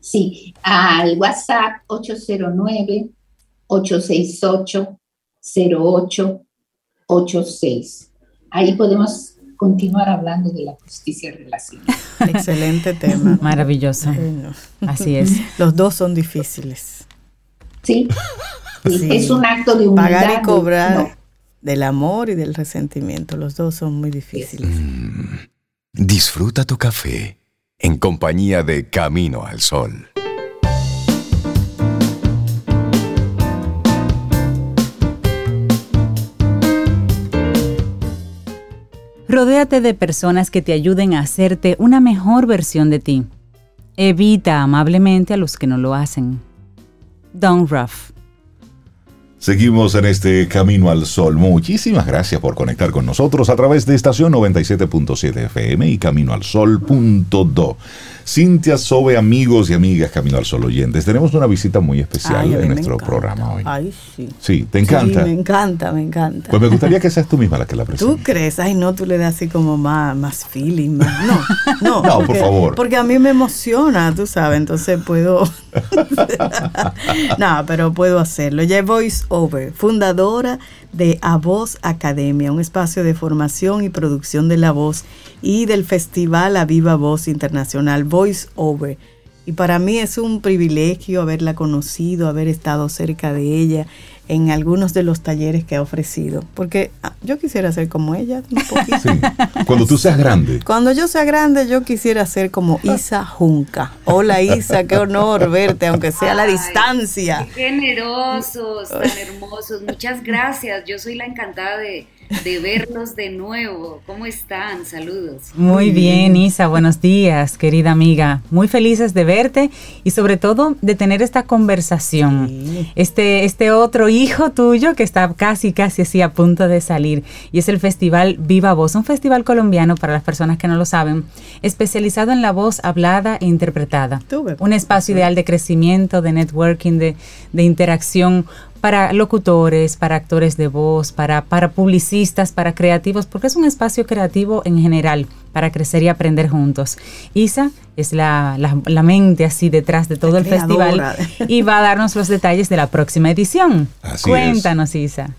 Sí, al WhatsApp 809-868-0886. Ahí podemos continuar hablando de la justicia relacional. Excelente tema. Maravilloso. Así es. Los dos son difíciles. Sí. Es un acto de humildad. Pagar y cobrar del amor y del resentimiento. Los dos son muy difíciles. Mm. disfruta tu café en compañía de Camino al Sol. Rodéate de personas que te ayuden a hacerte una mejor versión de ti. Evita amablemente a los que no lo hacen. Don't Ruff. Seguimos en este Camino al Sol. Muchísimas gracias por conectar con nosotros a través de estación 97.7 FM y caminoalsol.do. Cintia Sobe, amigos y amigas Camino al Sol oyentes. Tenemos una visita muy especial en nuestro programa hoy. Ay, sí. Sí, ¿te encanta? Sí, me encanta, me encanta. Pues me gustaría que seas tú misma la que la presente. ¿Tú crees? Ay, no, tú le das así como más, más feeling. Más. No, no. no, por favor. Porque a mí me emociona, tú sabes, entonces puedo... no, pero puedo hacerlo. Ya Voice Over, fundadora de A Voz Academia, un espacio de formación y producción de la voz y del Festival A Viva Voz Internacional Voice Over. Y para mí es un privilegio haberla conocido, haber estado cerca de ella en algunos de los talleres que ha ofrecido. Porque ah, yo quisiera ser como ella un poquito. Cuando tú seas grande. Cuando yo sea grande, yo quisiera ser como Isa Junca. Hola Isa, qué honor verte, aunque sea a la distancia. Qué generosos, tan hermosos. Muchas gracias. Yo soy la encantada de de verlos de nuevo. ¿Cómo están? Saludos. Muy bien, Isa, buenos días, querida amiga. Muy felices de verte y sobre todo de tener esta conversación. Este, este otro hijo tuyo que está casi, casi así a punto de salir y es el Festival Viva Voz, un festival colombiano para las personas que no lo saben, especializado en la voz hablada e interpretada. Un espacio ideal de crecimiento, de networking, de, de interacción para locutores, para actores de voz, para, para publicistas, para creativos, porque es un espacio creativo en general para crecer y aprender juntos. Isa es la, la, mente así detrás de todo el festival y va a darnos los detalles de la próxima edición. Cuéntanos, Isa.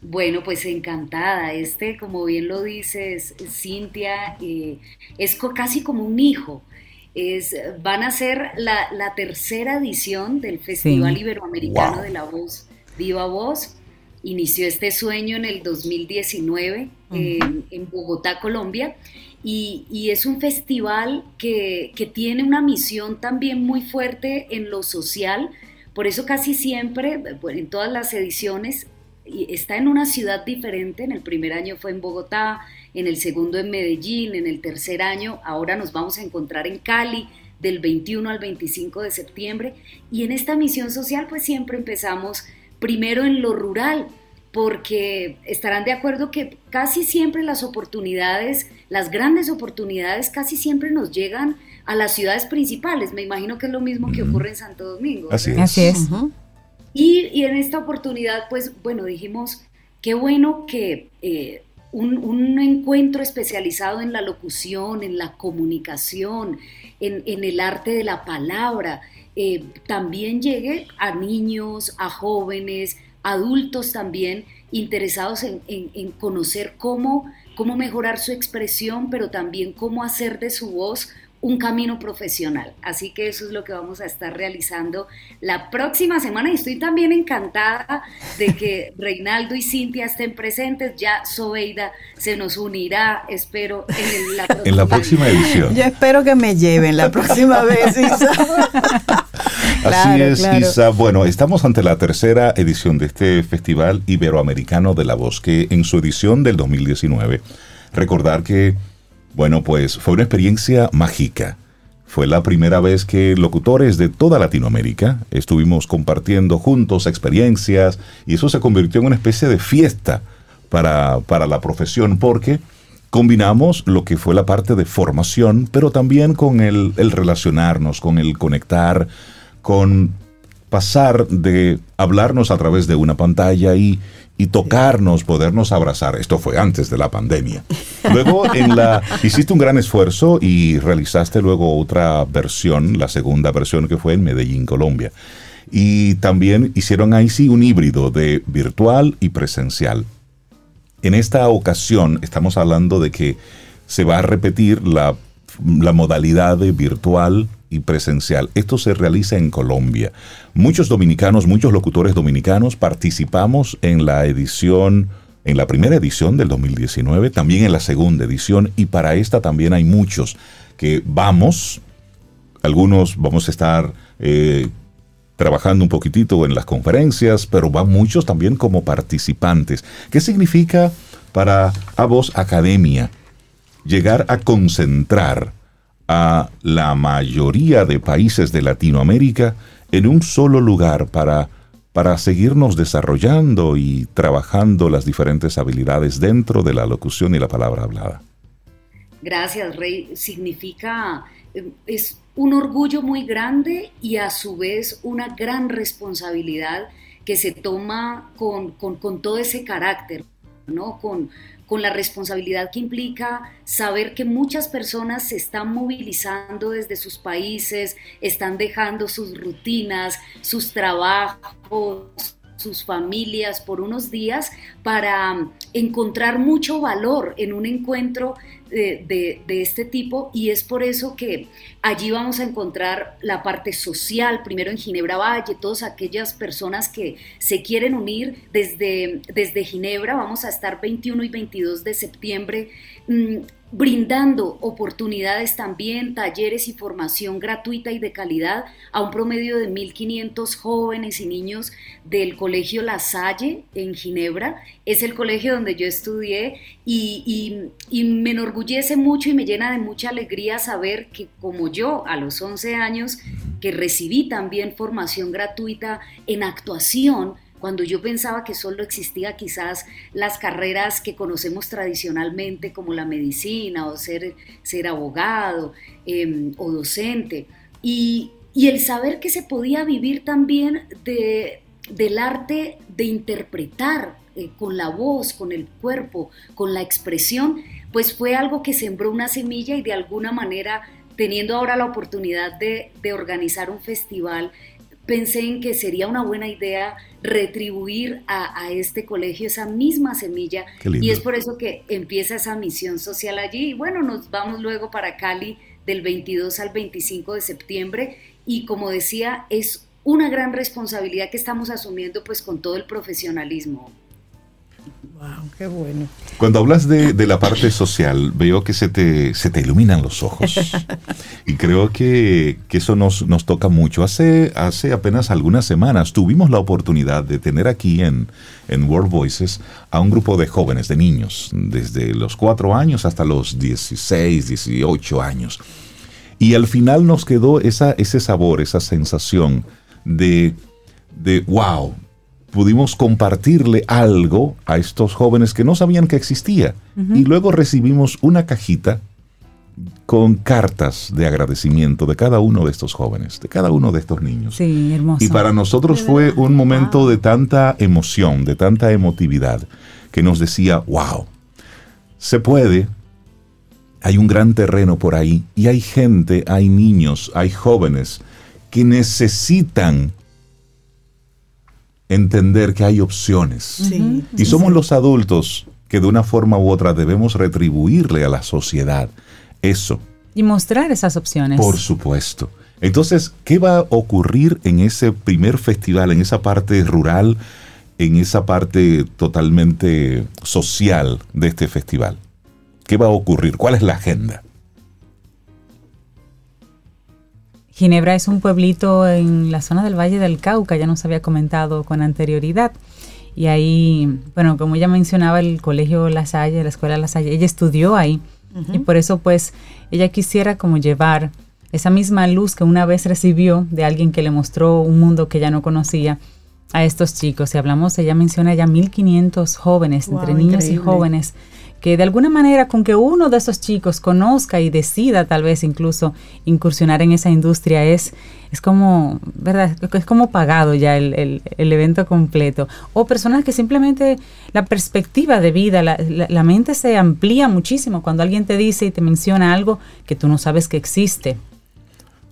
Bueno, pues encantada. Este, como bien lo dices, Cintia, eh, es casi como un hijo es, van a ser la, tercera edición del Festival Iberoamericano de la Voz, Viva Voz. Inició este sueño en el 2019 en, Bogotá, Colombia, y, es un festival que, que, tiene una misión también muy fuerte en lo social, Por eso casi siempre, en todas las ediciones, está en una ciudad diferente. En el primer año fue en Bogotá, en el segundo en Medellín, en el tercer año ahora nos vamos a encontrar en Cali del 21 al 25 de septiembre. Y en esta misión social pues siempre empezamos primero en lo rural, porque estarán de acuerdo que casi siempre las oportunidades, las grandes oportunidades casi siempre nos llegan a las ciudades principales. Me imagino que es lo mismo que ocurre en Santo Domingo. Así es. Así es. Y, en esta oportunidad, pues bueno, dijimos, qué bueno que eh, un, encuentro especializado en la locución, en la comunicación, en, el arte de la palabra, eh, también llegue a niños, a jóvenes, adultos también interesados en, en conocer cómo, cómo mejorar su expresión, pero también cómo hacer de su voz un camino profesional. Así que eso es lo que vamos a estar realizando la próxima semana y estoy también encantada de que Reinaldo y Cintia estén presentes. Ya Sobeida se nos unirá, espero, en la próxima, en la próxima edición. Yo espero que me lleven la próxima vez, Isa. Así es, Isa. Bueno, estamos ante la tercera edición de este Festival Iberoamericano de la Voz, que en su edición del 2019, recordar que bueno, pues fue una experiencia mágica. Fue la primera vez que locutores de toda Latinoamérica estuvimos compartiendo juntos experiencias y eso se convirtió en una especie de fiesta para, para la profesión porque combinamos lo que fue la parte de formación, pero también con el, el relacionarnos, con el conectar, con pasar de hablarnos a través de una pantalla y, y tocarnos, podernos abrazar. Esto fue antes de la pandemia. Luego en la hiciste un gran esfuerzo y realizaste luego otra versión, la segunda versión que fue en Medellín, Colombia. Y también hicieron ahí sí un híbrido de virtual y presencial. En esta ocasión estamos hablando de que se va a repetir la, la modalidad de virtual y presencial. Esto se realiza en Colombia. Muchos dominicanos, muchos locutores dominicanos participamos en la edición, en la primera edición del 2019, también en la segunda edición y para esta también hay muchos que vamos, algunos vamos a estar eh, trabajando un poquitito en las conferencias, pero van muchos también como participantes. ¿Qué significa para a vos academia llegar a concentrar a la mayoría de países de Latinoamérica en un solo lugar para, para seguirnos desarrollando y trabajando las diferentes habilidades dentro de la locución y la palabra hablada. Gracias, Rey. Significa, eh, es un orgullo muy grande y a su vez una gran responsabilidad que se toma con, con todo ese carácter, ¿no? Con, con la responsabilidad que implica saber que muchas personas se están movilizando desde sus países, están dejando sus rutinas, sus trabajos, sus familias por unos días para encontrar mucho valor en un encuentro de, este tipo y es por eso que allí vamos a encontrar la parte social, primero en Ginebra Valle, todas aquellas personas que se quieren unir desde, desde Ginebra, vamos a estar 21 y 22 de septiembre. Mm, brindando oportunidades también, talleres y formación gratuita y de calidad a un promedio de 1.500 jóvenes y niños del Colegio La Salle en Ginebra. Es el colegio donde yo estudié y, me enorgullece mucho y me llena de mucha alegría saber que como yo a los 11 años, que recibí también formación gratuita en actuación, cuando yo pensaba que solo existía quizás las carreras que conocemos tradicionalmente como la medicina o ser, ser abogado em, o docente. Y, el saber que se podía vivir también de, del arte de interpretar eh, con la voz, con el cuerpo, con la expresión, pues fue algo que sembró una semilla y de alguna manera, teniendo ahora la oportunidad de, de organizar un festival, pensé en que sería una buena idea retribuir a, este colegio esa misma semilla y es por eso que empieza esa misión social allí y bueno, nos vamos luego para Cali del 22 al 25 de septiembre y como decía, es una gran responsabilidad que estamos asumiendo pues con todo el profesionalismo. Wow, qué bueno. Cuando hablas de, de la parte social, veo que se te, se te iluminan los ojos. Y creo que, que eso nos, nos toca mucho. Hace, hace apenas algunas semanas tuvimos la oportunidad de tener aquí en, en World Voices a un grupo de jóvenes, de niños, desde los 4 años hasta los 16, 18 años. Y al final nos quedó esa, ese sabor, esa sensación de, de wow, pudimos compartirle algo a estos jóvenes que no sabían que existía. Y luego recibimos una cajita con cartas de agradecimiento de cada uno de estos jóvenes, de cada uno de estos niños. Sí, hermoso. Y para nosotros fue un momento de tanta emoción, de tanta emotividad, que nos decía, wow, se puede, hay un gran terreno por ahí y hay gente, hay niños, hay jóvenes que necesitan entender que hay opciones. Sí. Y somos los adultos que de una forma u otra debemos retribuirle a la sociedad eso. Y mostrar esas opciones. Por supuesto. Entonces, ¿qué va a ocurrir en ese primer festival, en esa parte rural, en esa parte totalmente social de este festival? ¿Qué va a ocurrir? ¿Cuál es la agenda? Ginebra es un pueblito en la zona del Valle del Cauca, ya nos había comentado con anterioridad. Y ahí, bueno, como ella mencionaba, el colegio La Salle, la escuela La Salle, ella estudió ahí. Y por eso, pues, ella quisiera como llevar esa misma luz que una vez recibió de alguien que le mostró un mundo que ella no conocía a estos chicos. Y hablamos, ella menciona ya 1500 jóvenes, Wow, entre niños y jóvenes, que de alguna manera con que uno de esos chicos conozca y decida tal vez incluso incursionar en esa industria es, es como, ¿verdad? Es como pagado ya el, el- el evento completo. O personas que simplemente la perspectiva de vida, la, la- la mente se amplía muchísimo cuando alguien te dice y te menciona algo que tú no sabes que existe.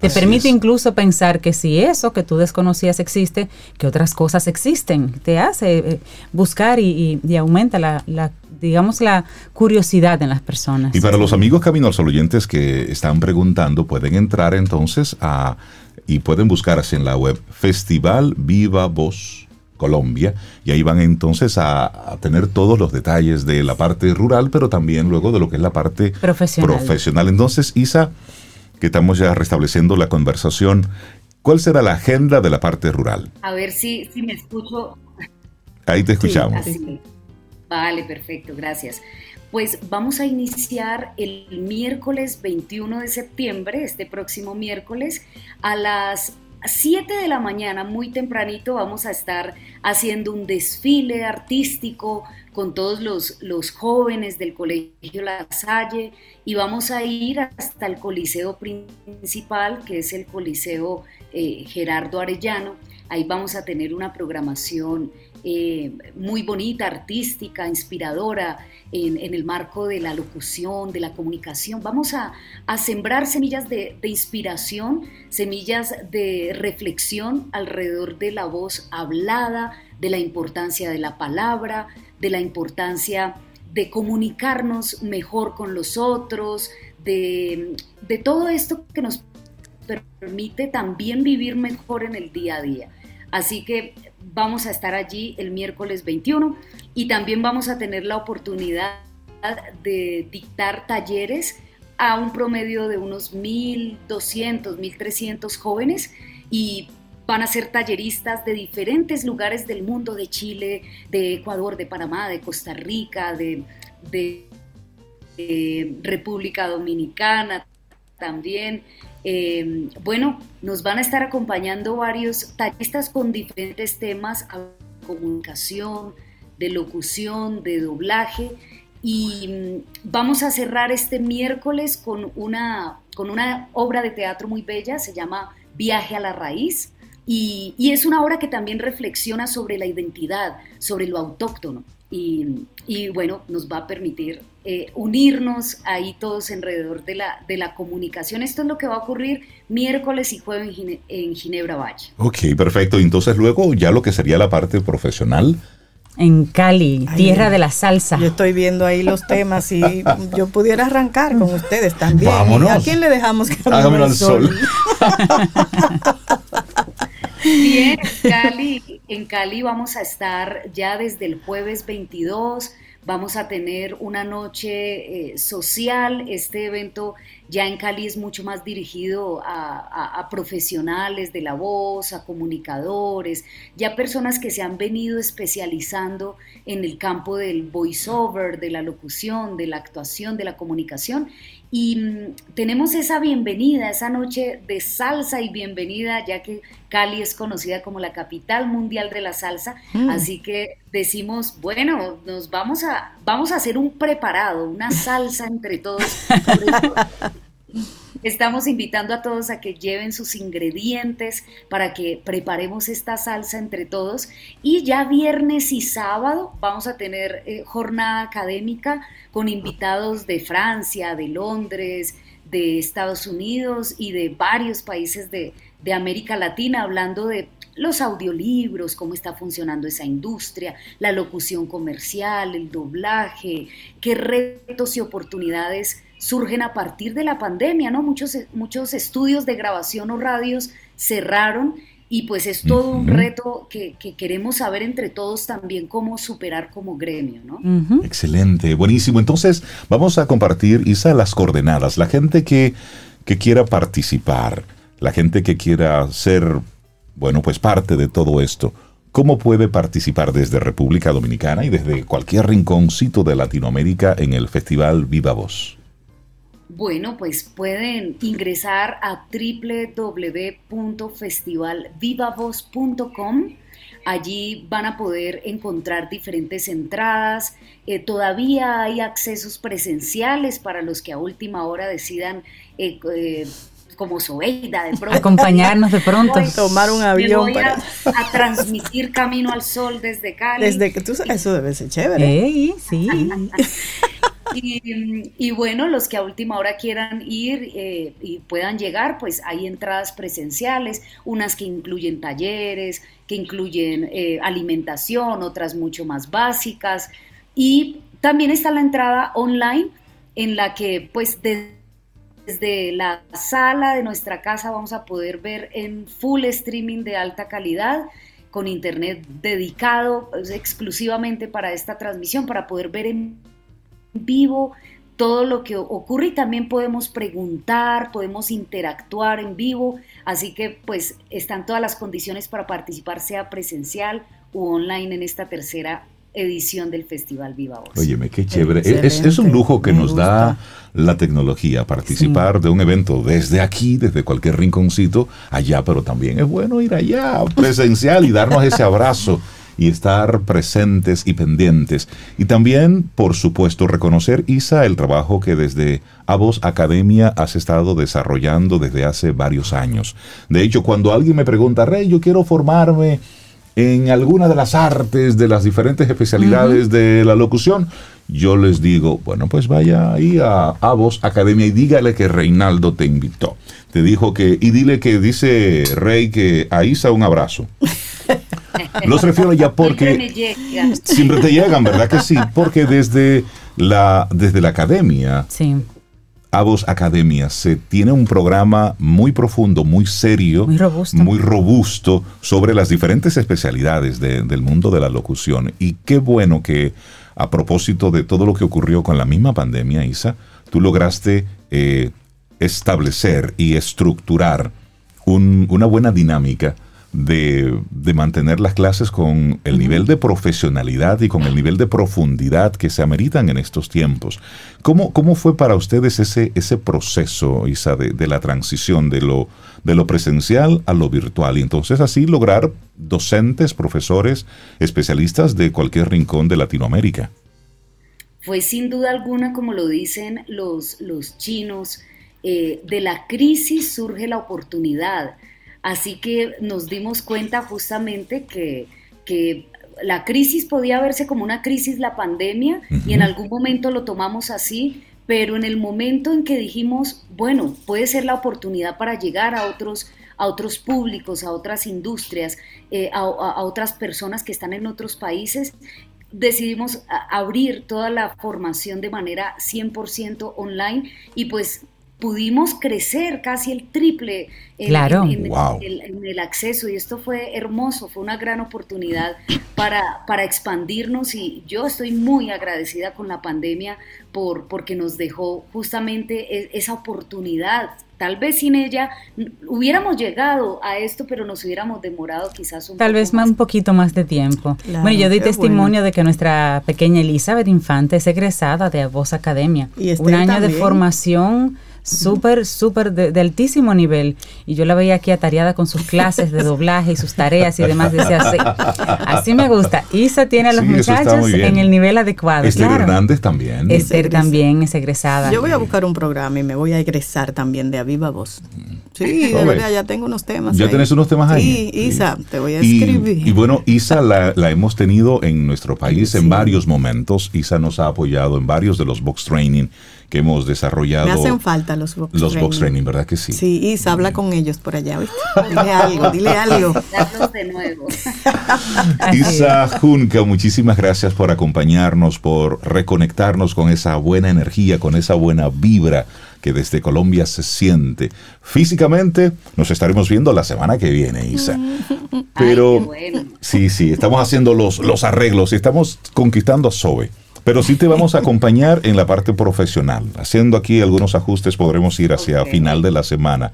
Te Así permite es. incluso pensar que si eso que tú desconocías existe, que otras cosas existen. Te hace eh, buscar y, y- y aumenta la, la, digamos, la curiosidad en las personas. Y para los amigos Camino al Sol oyentes que están preguntando, pueden entrar entonces a y pueden buscar así en la web Festival Viva Voz Colombia y ahí van entonces a, a tener todos los detalles de la parte rural, pero también luego de lo que es la parte Profesional. profesional. Entonces, Isa, que estamos ya restableciendo la conversación, ¿cuál será la agenda de la parte rural? A ver si, si me escucho Ahí te escuchamos. Así. Vale, perfecto, gracias. Pues vamos a iniciar el miércoles 21 de septiembre, este próximo miércoles, a las 7 de la mañana, muy tempranito, vamos a estar haciendo un desfile artístico con todos los, los jóvenes del Colegio La Salle y vamos a ir hasta el Coliseo principal, que es el Coliseo eh, Gerardo Arellano. Ahí vamos a tener una programación eh, muy bonita, artística, inspiradora, en, el marco de la locución, de la comunicación. Vamos a, sembrar semillas de, inspiración, semillas de reflexión alrededor de la voz hablada, de la importancia de la palabra, de la importancia de comunicarnos mejor con los otros, de todo esto que nos permite también vivir mejor en el día a día. Así que vamos a estar allí el miércoles 21 y también vamos a tener la oportunidad de dictar talleres a un promedio de unos 1.200, 1.300 jóvenes y van a ser talleristas de diferentes lugares del mundo, de Chile, de Ecuador, de Panamá, de Costa Rica, de, de, de República Dominicana también. Eh, bueno, nos van a estar acompañando varios talleristas con diferentes temas, comunicación, de locución, de doblaje. Y mm, vamos a cerrar este miércoles con una, con una obra de teatro muy bella, se llama Viaje a la Raíz. Y, y es una obra que también reflexiona sobre la identidad, sobre lo autóctono. Y, y, bueno, nos va a permitir eh, unirnos ahí todos alrededor de la, de la comunicación. Esto es lo que va a ocurrir miércoles y jueves en, Gine, en Ginebra Valle. Ok, perfecto. Entonces luego ya lo que sería la parte profesional. En Cali, Ay, tierra de la salsa. Yo estoy viendo ahí los temas y yo pudiera arrancar con ustedes también. Vámonos. ¿A quién le dejamos que al sol. Bien, Cali, en Cali vamos a estar ya desde el jueves 22 Vamos a tener una noche eh, social. Este evento ya en Cali es mucho más dirigido a, profesionales de la voz, a comunicadores, ya personas que se han venido especializando en el campo del voiceover, de la locución, de la actuación, de la comunicación. Y mm, tenemos esa bienvenida, esa noche de salsa y bienvenida, ya que Cali es conocida como la capital mundial de la salsa, mm. así que decimos, bueno, nos vamos a, vamos a hacer un preparado, una salsa entre todos. Estamos invitando a todos a que lleven sus ingredientes para que preparemos esta salsa entre todos. Y ya viernes y sábado vamos a tener eh, jornada académica con invitados de Francia, de Londres, de Estados Unidos y de varios países de, de América Latina hablando de los audiolibros, cómo está funcionando esa industria, la locución comercial, el doblaje, qué retos y oportunidades surgen a partir de la pandemia, ¿no? Muchos, muchos estudios de grabación o radios cerraron y pues es todo un reto que, queremos saber entre todos también cómo superar como gremio, ¿no? Excelente, buenísimo. Entonces vamos a compartir, Isa, las coordenadas. La gente que, que quiera participar, la gente que quiera ser, bueno, pues parte de todo esto. ¿Cómo puede participar desde República Dominicana y desde cualquier rinconcito de Latinoamérica en el Festival Viva Voz? Bueno, pues pueden ingresar a www.festivalvivavoz.com. Allí van a poder encontrar diferentes entradas. Eh, todavía hay accesos presenciales para los que a última hora decidan eh, eh, como Sobeida de pronto. Acompañarnos de pronto. Tomar un avión. para... a, transmitir Camino al Sol desde Cali. Desde que tú eso debe ser chévere. sí. Y, bueno, los que a última hora quieran ir eh, y puedan llegar, pues hay entradas presenciales, unas que incluyen talleres, que incluyen eh, alimentación, otras mucho más básicas. Y también está la entrada online en la que pues desde la sala de nuestra casa vamos a poder ver en full streaming de alta calidad con internet dedicado pues, exclusivamente para esta transmisión, para poder ver en vivo todo lo que ocurre. Y también podemos preguntar, podemos interactuar en vivo, así que pues están todas las condiciones para participar, sea presencial u online en esta tercera edición del Festival Viva Voz. Óyeme, qué chévere. Es, un lujo que nos da la tecnología, participar de un evento desde aquí, desde cualquier rinconcito, allá, pero también es bueno ir allá, presencial y darnos ese abrazo y estar presentes y pendientes. Y también, por supuesto, reconocer, Isa, el trabajo que desde Avos Academia has estado desarrollando desde hace varios años. De hecho, cuando alguien me pregunta, Rey, yo quiero formarme en alguna de las artes, de las diferentes especialidades de la locución, yo les digo, bueno, pues vaya ahí a Avos Academia y dígale que Reinaldo te invitó. Te dijo que, y dile que dice Rey que a Isa un abrazo. Los refiero ya porque siempre, te llegan, ¿verdad que sí? Porque desde la, desde la academia, sí. Avos Academia, se tiene un programa muy profundo, muy serio, muy robusto, sobre las diferentes especialidades del mundo de la locución. Y qué bueno que a propósito de todo lo que ocurrió con la misma pandemia, Isa, tú lograste eh, establecer y estructurar una buena dinámica de, mantener las clases con el nivel de profesionalidad y con el nivel de profundidad que se ameritan en estos tiempos. ¿Cómo, cómo fue para ustedes ese, ese proceso, Isa, de, la transición de lo, de lo presencial a lo virtual? Y entonces así lograr docentes, profesores, especialistas de cualquier rincón de Latinoamérica. Fue sin duda alguna, como lo dicen los, los chinos, eh, de la crisis surge la oportunidad Así que nos dimos cuenta justamente que, la crisis podía verse como una crisis, la pandemia, y en algún momento lo tomamos así, pero en el momento en que dijimos, bueno, puede ser la oportunidad para llegar a otros a otros públicos, a otras industrias, eh, a, otras personas que están en otros países, decidimos abrir toda la formación de manera 100% online y pues pudimos crecer casi el triple en, Claro. en- en- Wow. el, en el acceso y esto fue hermoso, fue una gran oportunidad para, para expandirnos y yo estoy muy agradecida con la pandemia por, porque nos dejó justamente e- esa oportunidad. Tal vez sin ella hubiéramos llegado a esto, pero nos hubiéramos demorado quizás un Tal poco vez más, un poquito más de tiempo. Claro, bueno, yo doy testimonio bueno. de que nuestra pequeña Elizabeth Infante es egresada de Voz Academia. Y un año de formación súper, súper de, de altísimo nivel. Y yo la veía aquí atareada con sus clases de doblaje y sus tareas y demás. Decía, así, así me gusta. Isa tiene a los Sí, muchachos en el nivel adecuado. Esther claro. Hernández también. Esther también es egresada. Yo voy a buscar un programa y me voy a egresar también de A Viva Voz. Sí, de Joven. verdad, ya tengo unos temas. ¿Ya ahí. tenés unos temas ahí? Sí, Isa, te voy a Y- escribir. Y, bueno, Isa la, la hemos tenido en nuestro país en varios momentos. Isa nos ha apoyado en varios de los box training que hemos desarrollado. me hacen falta los box los box training. ¿verdad que sí? Sí, Isa, habla con ellos por allá, ¿viste? Dile algo, dile algo. de nuevo. Isa Junca, muchísimas gracias por acompañarnos, por reconectarnos con esa buena energía, con esa buena vibra que desde Colombia se siente. Físicamente nos estaremos viendo la semana que viene, Isa. Pero Ay, qué bueno. sí, sí, estamos haciendo los, los arreglos y estamos conquistando a Sobe. Pero sí te vamos a acompañar en la parte profesional. Haciendo aquí algunos ajustes podremos ir hacia final de la semana.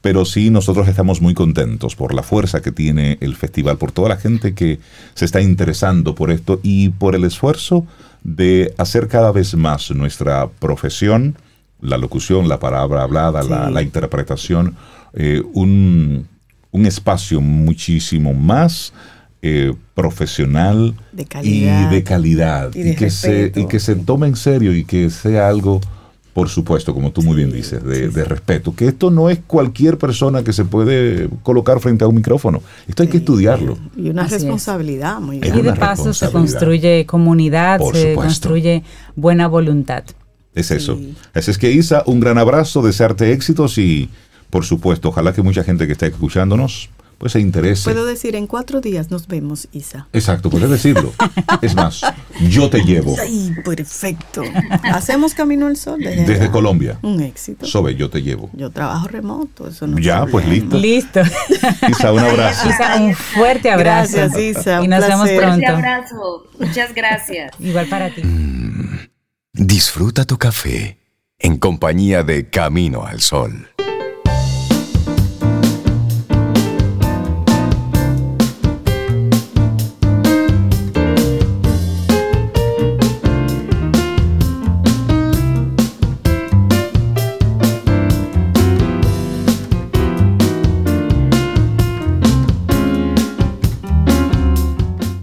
Pero sí, nosotros estamos muy contentos por la fuerza que tiene el festival, por toda la gente que se está interesando por esto y por el esfuerzo de hacer cada vez más nuestra profesión, la locución, la palabra hablada, la interpretación, eh, un, un espacio muchísimo más eh, profesional De calidad. y de calidad Y de que se, y que se tome en serio y que sea algo por supuesto, como tú muy bien dices, de, de respeto, que esto no es cualquier persona que se puede colocar frente a un micrófono. Esto hay que estudiarlo. Y una Así es. responsabilidad muy Es Y grande. de paso se construye comunidad, Por se supuesto. construye buena voluntad. Es eso. Sí. Así es que Isa, un gran abrazo, desearte éxitos y, por supuesto, ojalá que mucha gente que está escuchándonos, pues se interese. Puedo decir, en cuatro días nos vemos, Isa. Exacto, puedes decirlo. es más, yo te llevo Ay, perfecto. Hacemos Camino al Sol desde, desde. Colombia. Un éxito. Sobe, yo te llevo. Yo trabajo remoto, eso no es Ya, pues listo. Listo. Isa, un abrazo. Isa, un fuerte abrazo. Gracias, Isa, Y un nos vemos placer. Fuerte pronto. abrazo. Muchas gracias. Igual para ti. Disfruta tu café en compañía de Camino al Sol.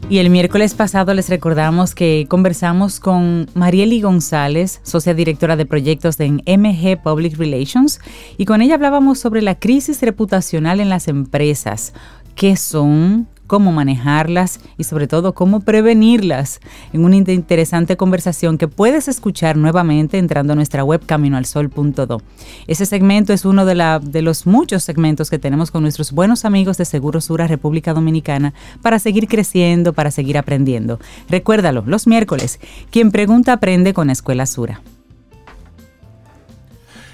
Y el miércoles pasado les recordamos que conversamos con Marieli González, socia directora de proyectos en MG Public Relations, y con ella hablábamos sobre la crisis reputacional en las empresas, qué son, cómo manejarlas y sobre todo cómo prevenirlas en una inte- interesante conversación que puedes escuchar nuevamente entrando a nuestra web caminoalsol.do. Ese segmento es uno de, de los muchos segmentos que tenemos con nuestros buenos amigos de Seguro Sura República Dominicana para seguir creciendo, para seguir aprendiendo. Recuérdalo, los miércoles, quien pregunta aprende con Escuela Sura.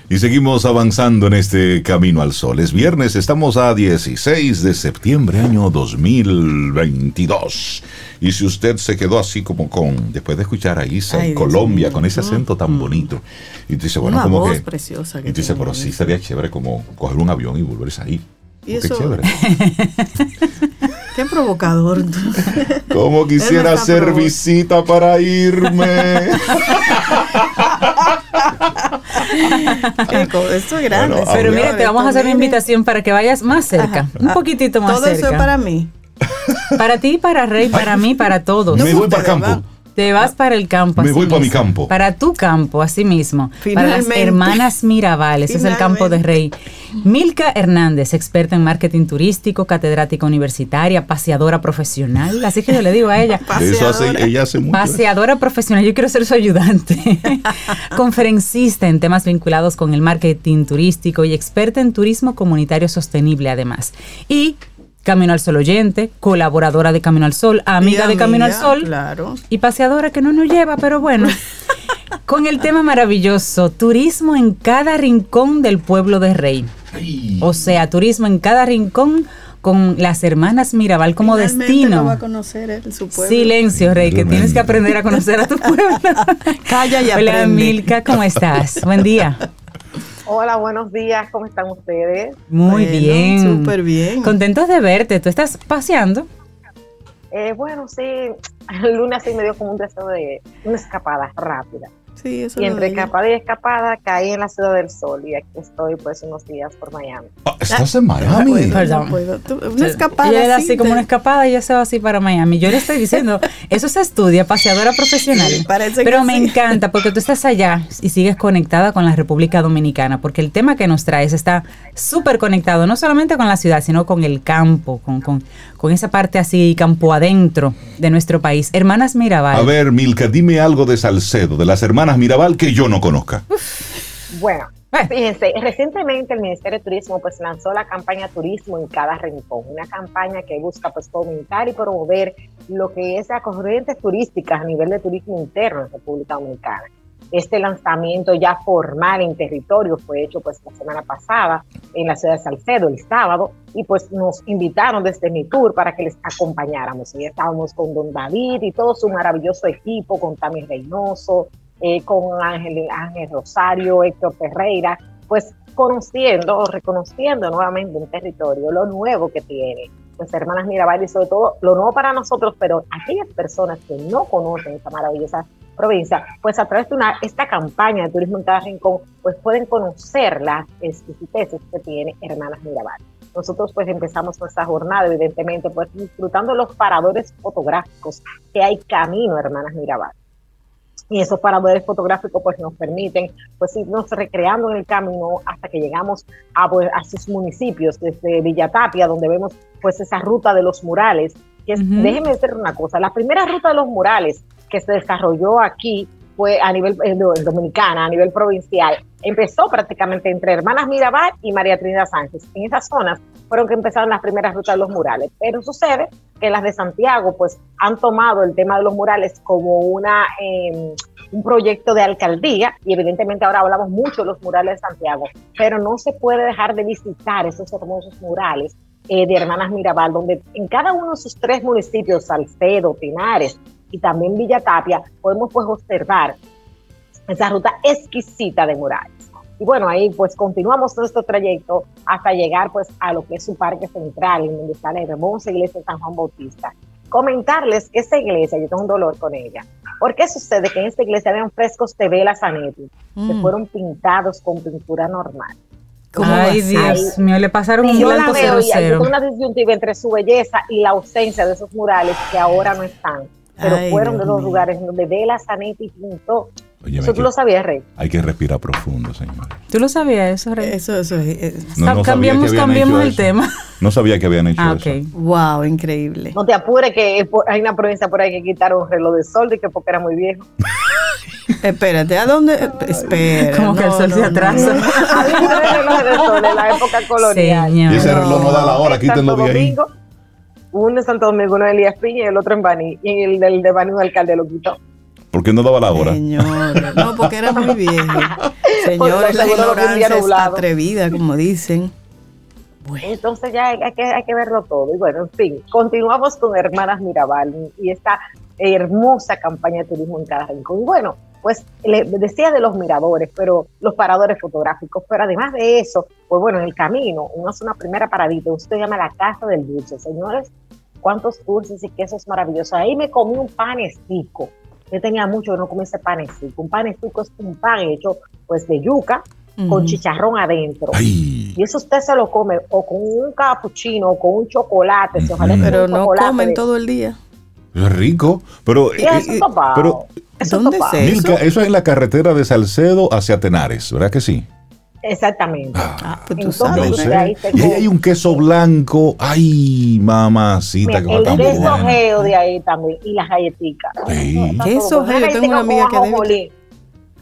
Y seguimos avanzando en este camino al sol. Es viernes, estamos a 16 de septiembre, año 2022. Y si usted se quedó así como con, después de escuchar a Isa Ay, en Colombia, con ese acento tan Mm. bonito, y tú dices, bueno, Una como voz que... preciosa que Y tú dices, pero sí sería chévere como coger un avión y volverse ahí. Y Qué eso- chévere. Qué provocador. Como quisiera hacer provo- visita para irme. Chico, esto es grande. Bueno, Pero mira, te vamos a hacer una invitación para que vayas más cerca, Ajá. un Ah, poquitito más Todo cerca. eso es para mí. Para ti, para Rey, para mí, para todos. Me voy para campo. Te vas para el campo. Me así voy para mi campo. Para tu campo, así mismo. Para las hermanas Mirabal, ese es el campo de Rey. Milka Hernández, experta en marketing turístico, catedrática universitaria, paseadora profesional. Así que yo le digo a ella. De eso hace, Paseadora. ella hace mucho. Paseadora profesional, yo quiero ser su ayudante. Conferencista en temas vinculados con el marketing turístico y experta en turismo comunitario sostenible además. Y Camino al Sol oyente, colaboradora de Camino al Sol, amiga de Camino al Sol Claro. y paseadora que no nos lleva, pero bueno. Con el tema maravilloso, turismo en cada rincón del pueblo de Rey. O sea, turismo en cada rincón con las hermanas Mirabal como Finalmente destino. lo va a conocer su pueblo. Silencio, Rey, que tienes que aprender a conocer a tu pueblo. Calla y Hola, aprende. Milka, ¿cómo estás? Buen día. Hola, buenos días, ¿cómo están ustedes? Muy Bueno, bien. súper bien. Contentos de verte. ¿Tú estás paseando? Eh, bueno, sí, el lunes sí me dio como un deseo de una escapada rápida. Sí, eso Y entre escapada y escapada caí en la Ciudad del Sol y aquí estoy pues unos días por Miami. Ah, ¿Estás en No Miami? puedo, Perdón. no puedo. Tú- Una escapada. Ella era así como una escapada y ella se va así para Miami. Yo le estoy diciendo, eso se estudia, paseadora profesional. Parece Pero que me sí. encanta porque tú estás allá y sigues conectada con la República Dominicana, porque el tema que nos traes está súper conectado, no solamente con la ciudad, sino con el campo, con, con, con esa parte así campo adentro de nuestro país. Hermanas Mirabal. A ver, Milka, dime algo de Salcedo, de las hermanas Mirabal que yo no conozca. Bueno, Bueno. fíjense, recientemente el Ministerio de Turismo pues lanzó la campaña Turismo en cada rincón, una campaña que busca pues fomentar y promover lo que es las corrientes turísticas a nivel de turismo interno en República Dominicana. Este lanzamiento ya formal en territorio fue hecho pues la semana pasada en la ciudad de Salcedo el sábado y pues nos invitaron desde mi tour para que les acompañáramos y estábamos con Don David y todo su maravilloso equipo, con Tami Reynoso, eh, con Ángel, Ángel Rosario, Héctor Ferreira, pues conociendo o reconociendo nuevamente un territorio, lo nuevo que tiene, pues Hermanas Mirabal y sobre todo lo nuevo para nosotros, pero aquellas personas que no conocen esta maravillosa provincia, pues a través de una, esta campaña de turismo en cada rincón, pues pueden conocer las exquisiteces que tiene Hermanas Mirabal. Nosotros pues empezamos nuestra jornada, evidentemente, pues disfrutando los paradores fotográficos que hay camino, Hermanas Mirabal y esos paradores fotográficos pues nos permiten pues irnos recreando en el camino hasta que llegamos a, pues, a sus municipios desde Villatapia donde vemos pues esa ruta de los murales que es, déjenme decir una cosa la primera ruta de los murales que se desarrolló aquí fue a nivel eh, dominicana, a nivel provincial, empezó prácticamente entre Hermanas Mirabal y María Trinidad Sánchez. En esas zonas fueron que empezaron las primeras rutas de los murales. Pero sucede que las de Santiago pues han tomado el tema de los murales como una, eh, un proyecto de alcaldía y evidentemente ahora hablamos mucho de los murales de Santiago, pero no se puede dejar de visitar esos hermosos murales eh, de Hermanas Mirabal, donde en cada uno de sus tres municipios, Salcedo, Pinares y también Villa Tapia, podemos pues observar esa ruta exquisita de murales. Y bueno, ahí pues continuamos nuestro trayecto hasta llegar pues a lo que es su parque central, en donde está la hermosa iglesia de San Juan Bautista. Comentarles que esa iglesia, yo tengo un dolor con ella. ¿Por qué sucede que en esta iglesia habían frescos de Vela Zanetti que Mm. fueron pintados con pintura normal? ¿Cómo va a Ay? Dios mío, le pasaron un Y yo la blanco veo cero y hay cero. una disyuntiva entre su belleza y la ausencia de esos murales que ahora no están, pero Ay, fueron Dios de los mío. lugares donde Vela Zanetti pintó. Oye, Eso tú lo sabías, Rey. hay que respirar profundo, señor. ¿Tú lo sabías eso, Rey? Eso, eso es. es- No, no cambiamos cambiamos el eso. tema. No sabía que habían hecho Ah, eso. ok. Wow, increíble. No te apures que eh, hay una provincia por ahí que quitaron un reloj de sol de que porque era muy viejo. Espérate, ¿a dónde? Espera. Como que el sol se atrasa. Había un reloj de sol en la época colonial. Señor. Y ese reloj no da la hora, En quítenlo de ahí. Domingo, uno en Santo Domingo, uno en Elías Piña y el otro en Baní. Y el del de Baní un alcalde lo quitó. ¿Por qué no daba la hora? Señor, no, porque era muy viejo. Señores, la ignorancia es atrevida, como dicen. Entonces ya hay, hay que, hay que verlo todo. Y bueno, en fin, continuamos con Hermanas Mirabal y esta hermosa campaña de turismo en cada rincón. Y bueno, pues le decía de los miradores, pero los paradores fotográficos, pero además de eso, pues bueno, en el camino uno hace una primera paradita, usted se llama la Casa del Dulce. Señores, cuántos dulces y quesos maravillosos. Ahí me comí un panestico. Yo tenía mucho que no comí ese panestico. Un panestico es un pan hecho pues de yuca con chicharrón adentro. Ay, Y eso usted se lo come o con un cappuccino o con un chocolate. si ojalá sea Pero un no chocolate comen de- todo el día. es rico. Pero, eso eh, pero Eso es ¿dónde se- Milka, eso es en la carretera de Salcedo hacia Tenares, ¿verdad que sí? Exactamente. Ah, pues tú Entonces, sabes. Ahí te Y ahí hay un queso blanco. Ay, mamacita, Mira, que el queso bueno. geo de ahí también y las galletitas. Sí. Queso geo, tengo una amiga que con debe-.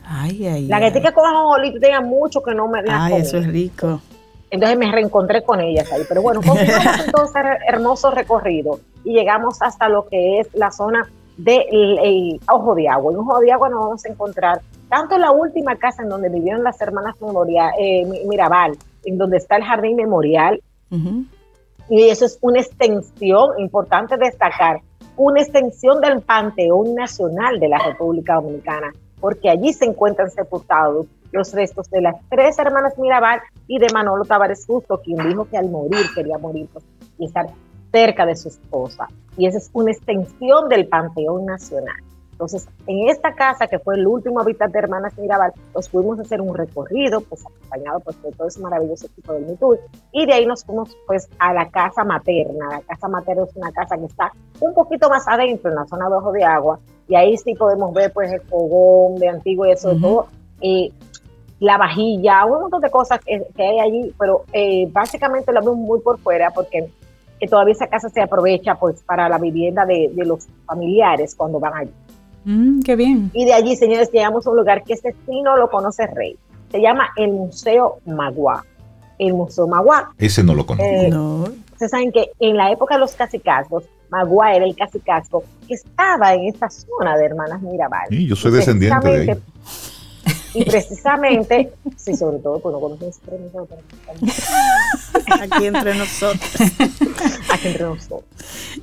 Ay, ay, La galletita con ajonjolí, tú tenías mucho que no me habías Ay, eso es rico. Entonces me reencontré con ellas ahí. Pero bueno, continuamos entonces el hermoso recorrido y llegamos hasta lo que es la zona del el Ojo de Agua. En Ojo de Agua nos vamos a encontrar tanto la última casa en donde vivieron las hermanas Memoria, eh, Mirabal, en donde está el jardín memorial, y eso es una extensión, importante destacar, una extensión del Panteón Nacional de la República Dominicana, porque allí se encuentran sepultados los restos de las tres hermanas Mirabal y de Manolo Tavares Justo, quien dijo que al morir quería morir pues, y estar cerca de su esposa. Y esa es una extensión del Panteón Nacional. Entonces, en esta casa, que fue el último hábitat de Hermanas Mirabal, pues pudimos hacer un recorrido, pues acompañado pues, de todo ese maravilloso equipo del MeToo, y de ahí nos fuimos pues a la casa materna. La casa materna es una casa que está un poquito más adentro, en la zona de Ojo de Agua, y ahí sí podemos ver pues el fogón de antiguo y eso, todo, eh, la vajilla, un montón de cosas que, hay allí, pero eh, básicamente lo vemos muy por fuera porque que todavía esa casa se aprovecha pues para la vivienda de, los familiares cuando van allí. Mm, qué bien. Y de allí, señores, llegamos a un lugar que este sí no lo conoce Rey. Se llama el Museo Magua. El Museo Magua. Ese no lo conozco. Eh, no. Ustedes saben que en la época de los cacicazgos, Magua era el cacicazgo que estaba en esta zona de Hermanas Mirabal. Sí, yo soy descendiente de ahí. Y precisamente, sí, sobre todo, pues no conocemos Aquí entre nosotros. Aquí entre nosotros.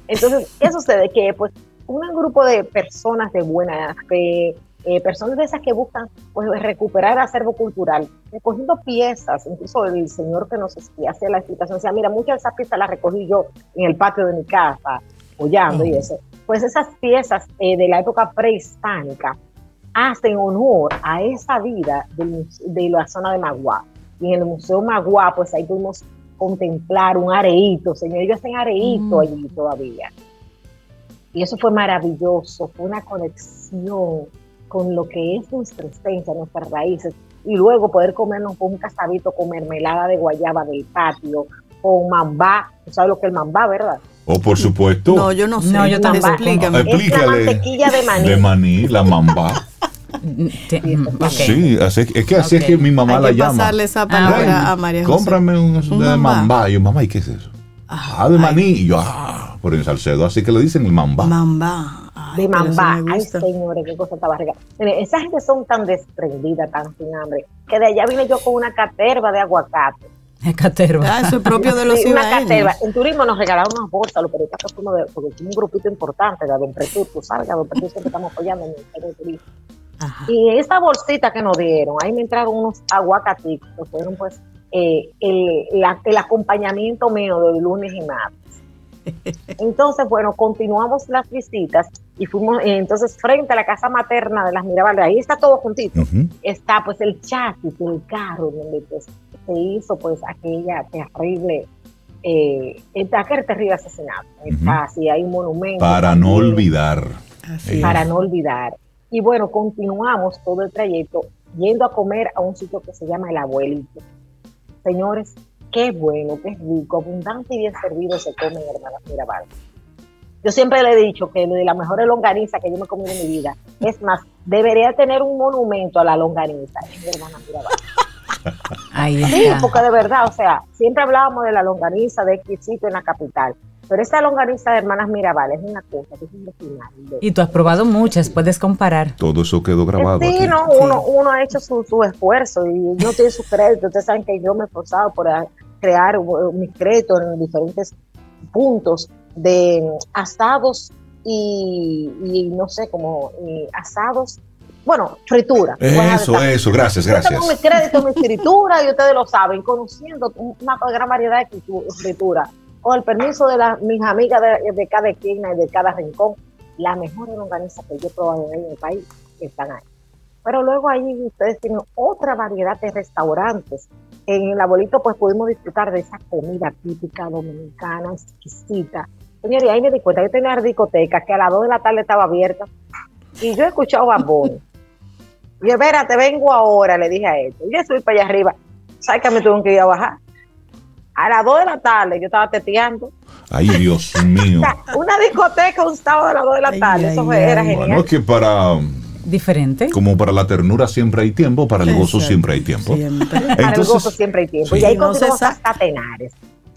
Entonces, ¿qué sucede? Que pues un grupo de personas de buena fe, eh, personas de esas que buscan pues, recuperar acervo cultural, recogiendo piezas, incluso el señor que nos hace la explicación decía, mira, muchas de esas piezas las recogí yo en el patio de mi casa, apoyando y eso. Pues esas piezas eh, de la época prehispánica, hacen honor a esa vida de, la zona de Magua. Y en el Museo Magua, pues ahí pudimos contemplar un areíto, señor, ellos hacen areíto mm. allí todavía. Y eso fue maravilloso, fue una conexión con lo que es nuestra esencia, nuestras raíces. Y luego poder comernos un casadito con mermelada de guayaba del patio, con mambá, ¿tú sabes lo que es el mambá, verdad? Oh, por supuesto. No, yo no sé. No, yo tampoco. Explícame. Es la mantequilla de maní. De maní, la mambá. Sí, así, es que así es que mi mamá la llama. pasarle esa palabra a María José. Cómprame un, de mambá. Y yo, mamá, ¿y qué es eso? Ah, de maní. Y yo, ah, por el Salcedo. Así que le dicen el mambá. Mambá. de mambá. Ay, señores, qué cosa tan barriga. Esa gente son tan desprendidas, tan sin hambre, que de allá vine yo con una caterva de aguacate Caterva. Ah, eso es propio de los sí, Una caterva. En turismo nos regalaron unas bolsas, los periodistas como de, porque es un grupito importante de Don Pretur, tú sabes, Don Pretur siempre estamos apoyando en el Ministerio de Turismo. Y esa bolsita que nos dieron, ahí me entraron unos aguacatitos, que fueron pues eh, el, el acompañamiento mío de lunes y martes. Entonces, bueno, continuamos las visitas y fuimos, eh, entonces, frente a la casa materna de las Mirabal, ahí está todo juntito. Está pues el chasis, el carro donde pues, se hizo pues aquella terrible, eh, aquel terrible asesinato. Está así, hay un monumento. Para no olvidar. Para no olvidar. Y bueno, continuamos todo el trayecto yendo a comer a un sitio que se llama El Abuelito. Señores, qué bueno, qué rico, abundante y bien servido se come en Hermanas Mirabal. Yo siempre le he dicho que de la mejor longaniza que yo me he comido en mi vida, es más, debería tener un monumento a la longaniza en Hermanas Mirabal. Ahí Sí, porque de verdad, o sea, siempre hablábamos de la longaniza de exquisito en la capital, pero esta longaniza de Hermanas Mirabal es una cosa que es un final. Y tú has probado muchas, puedes comparar. Todo eso quedó grabado. Sí, no, Uno, uno ha hecho su, su esfuerzo y uno tiene su crédito. Ustedes saben que yo me he esforzado por crear mis créditos en diferentes puntos de asados y, no sé, como asados, bueno, fritura. Eso, eso, gracias, gracias. Yo tengo mi crédito, mi escritura y ustedes lo saben, conociendo una gran variedad de fritura. Con el permiso de mis amigas de, cada esquina y de cada rincón, la mejor longaniza que yo he probado en el país están ahí. Pero luego ahí ustedes tienen otra variedad de restaurantes en el abuelito pues pudimos disfrutar de esa comida típica dominicana, exquisita. Señor, y ahí me di cuenta, yo tenía discoteca que a las 2 de la tarde estaba abierta y yo he escuchado bambón. Y yo, espérate, vengo ahora, le dije a él. Y yo subí para allá arriba. ¿Sabes que me tuve que ir a bajar? A las 2 de la tarde yo estaba teteando. Ay, Dios mío. una discoteca un sábado a las 2 de la tarde. Eso era genial. Bueno, que para diferente. Como para la ternura siempre hay tiempo, para el gozo siempre hay tiempo. para el gozo siempre hay tiempo. y ahí continuamos hasta Tenares.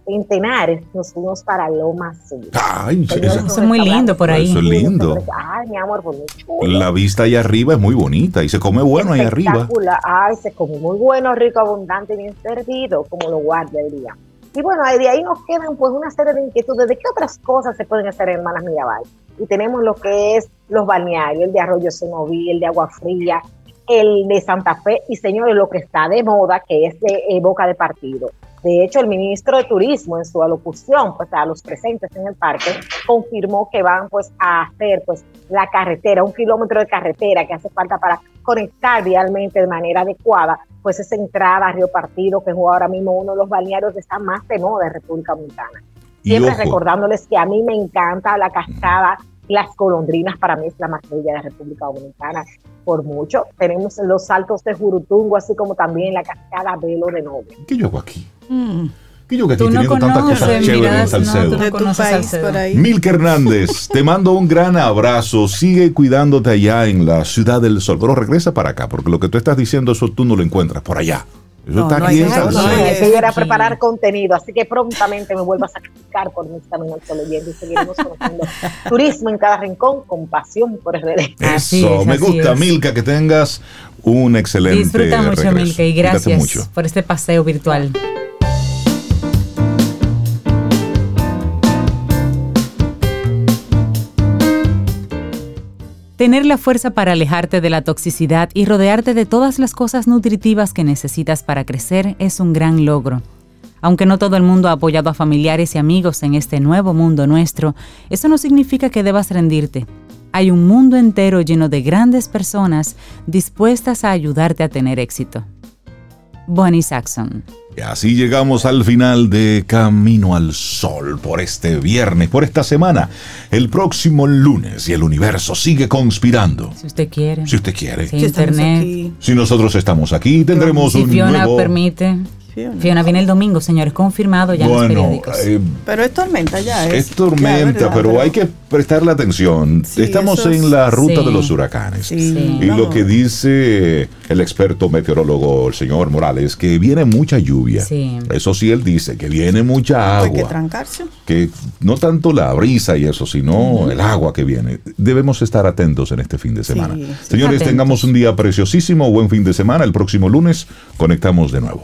En Tenares nos fuimos para Loma Azul. Ay, eso, es muy lindo por ahí. Eso es lindo. Ay, mi amor, pues muy chulo. la vista allá arriba es muy bonita y se come bueno ahí arriba. Espectacular. Ay, se come muy bueno, rico, abundante, bien servido, como lo guardia el día. Y bueno, de ahí nos quedan pues una serie de inquietudes de qué otras cosas se pueden hacer en Hermanas Mirabal. Y tenemos lo que es los balnearios, el de Arroyo Senoví, el de Agua Fría, el de Santa Fe y señores, lo que está de moda, que es de eh, Boca de Partido. De hecho, el ministro de Turismo en su alocución pues, a los presentes en el parque confirmó que van pues, a hacer pues, la carretera, un kilómetro de carretera que hace falta para conectar vialmente de manera adecuada pues esa entrada a Río Partido, que es ahora mismo uno de los balnearios que está más de moda en República Dominicana. Siempre recordándoles que a mí me encanta la cascada, las golondrinas para mí es la más bella de República Dominicana por mucho. Tenemos los saltos de Jurutungo, así como también la cascada Velo de Novia. ¿qué yo hago aquí? Mm. ¿Qué yo que aquí Tú no teniendo tantas cosas chéveres en no, Salcedo? tú De tu conoces país Salcedo. por ahí. Milka Hernández, te mando un gran abrazo. Sigue cuidándote allá en la Ciudad del Sol. Pero regresa para acá, porque lo que tú estás diciendo, eso tú no lo encuentras por allá. Eso No, está no aquí en nada, no Salcedo. hay- Hay que ir a Sí. preparar contenido, así que prontamente me vuelvo a sacrificar por mis caminos oyendo y seguiremos conociendo turismo en cada rincón con pasión por RD. Eso, es, me gusta, es. Milka, que tengas un excelente Disfruta mucho, regreso. Milka, y gracias mucho. por este paseo virtual. Tener la fuerza para alejarte de la toxicidad y rodearte de todas las cosas nutritivas que necesitas para crecer es un gran logro. Aunque no todo el mundo ha apoyado a familiares y amigos en este nuevo mundo nuestro, eso no significa que debas rendirte. Hay un mundo entero lleno de grandes personas dispuestas a ayudarte a tener éxito. Bonnie Saxon. Y así llegamos al final de Camino al Sol por este viernes, por esta semana. El próximo lunes y el universo sigue conspirando. Si usted quiere. Si usted quiere. Estamos internet. aquí. Si nosotros estamos aquí, tendremos Si un Fiona nuevo... permite. Fiona. Fiona viene el domingo, señores, confirmado ya en los periódicos. eh, Pero es tormenta ya. es Es, tormenta, ya, ¿verdad? pero hay que prestarle atención. Sí, Estamos es- en la ruta Sí. de los huracanes. Sí, Sí. Y no. lo que dice el experto meteorólogo, el señor Morales, que viene mucha lluvia. Sí. Eso sí, él dice que viene mucha Hay que agua. trancarse. Que no tanto la brisa y eso, sino el agua que viene. Debemos estar atentos en este fin de semana. Sí, sí. Señores, Atentos. tengamos un día preciosísimo, buen fin de semana. El próximo lunes conectamos de nuevo.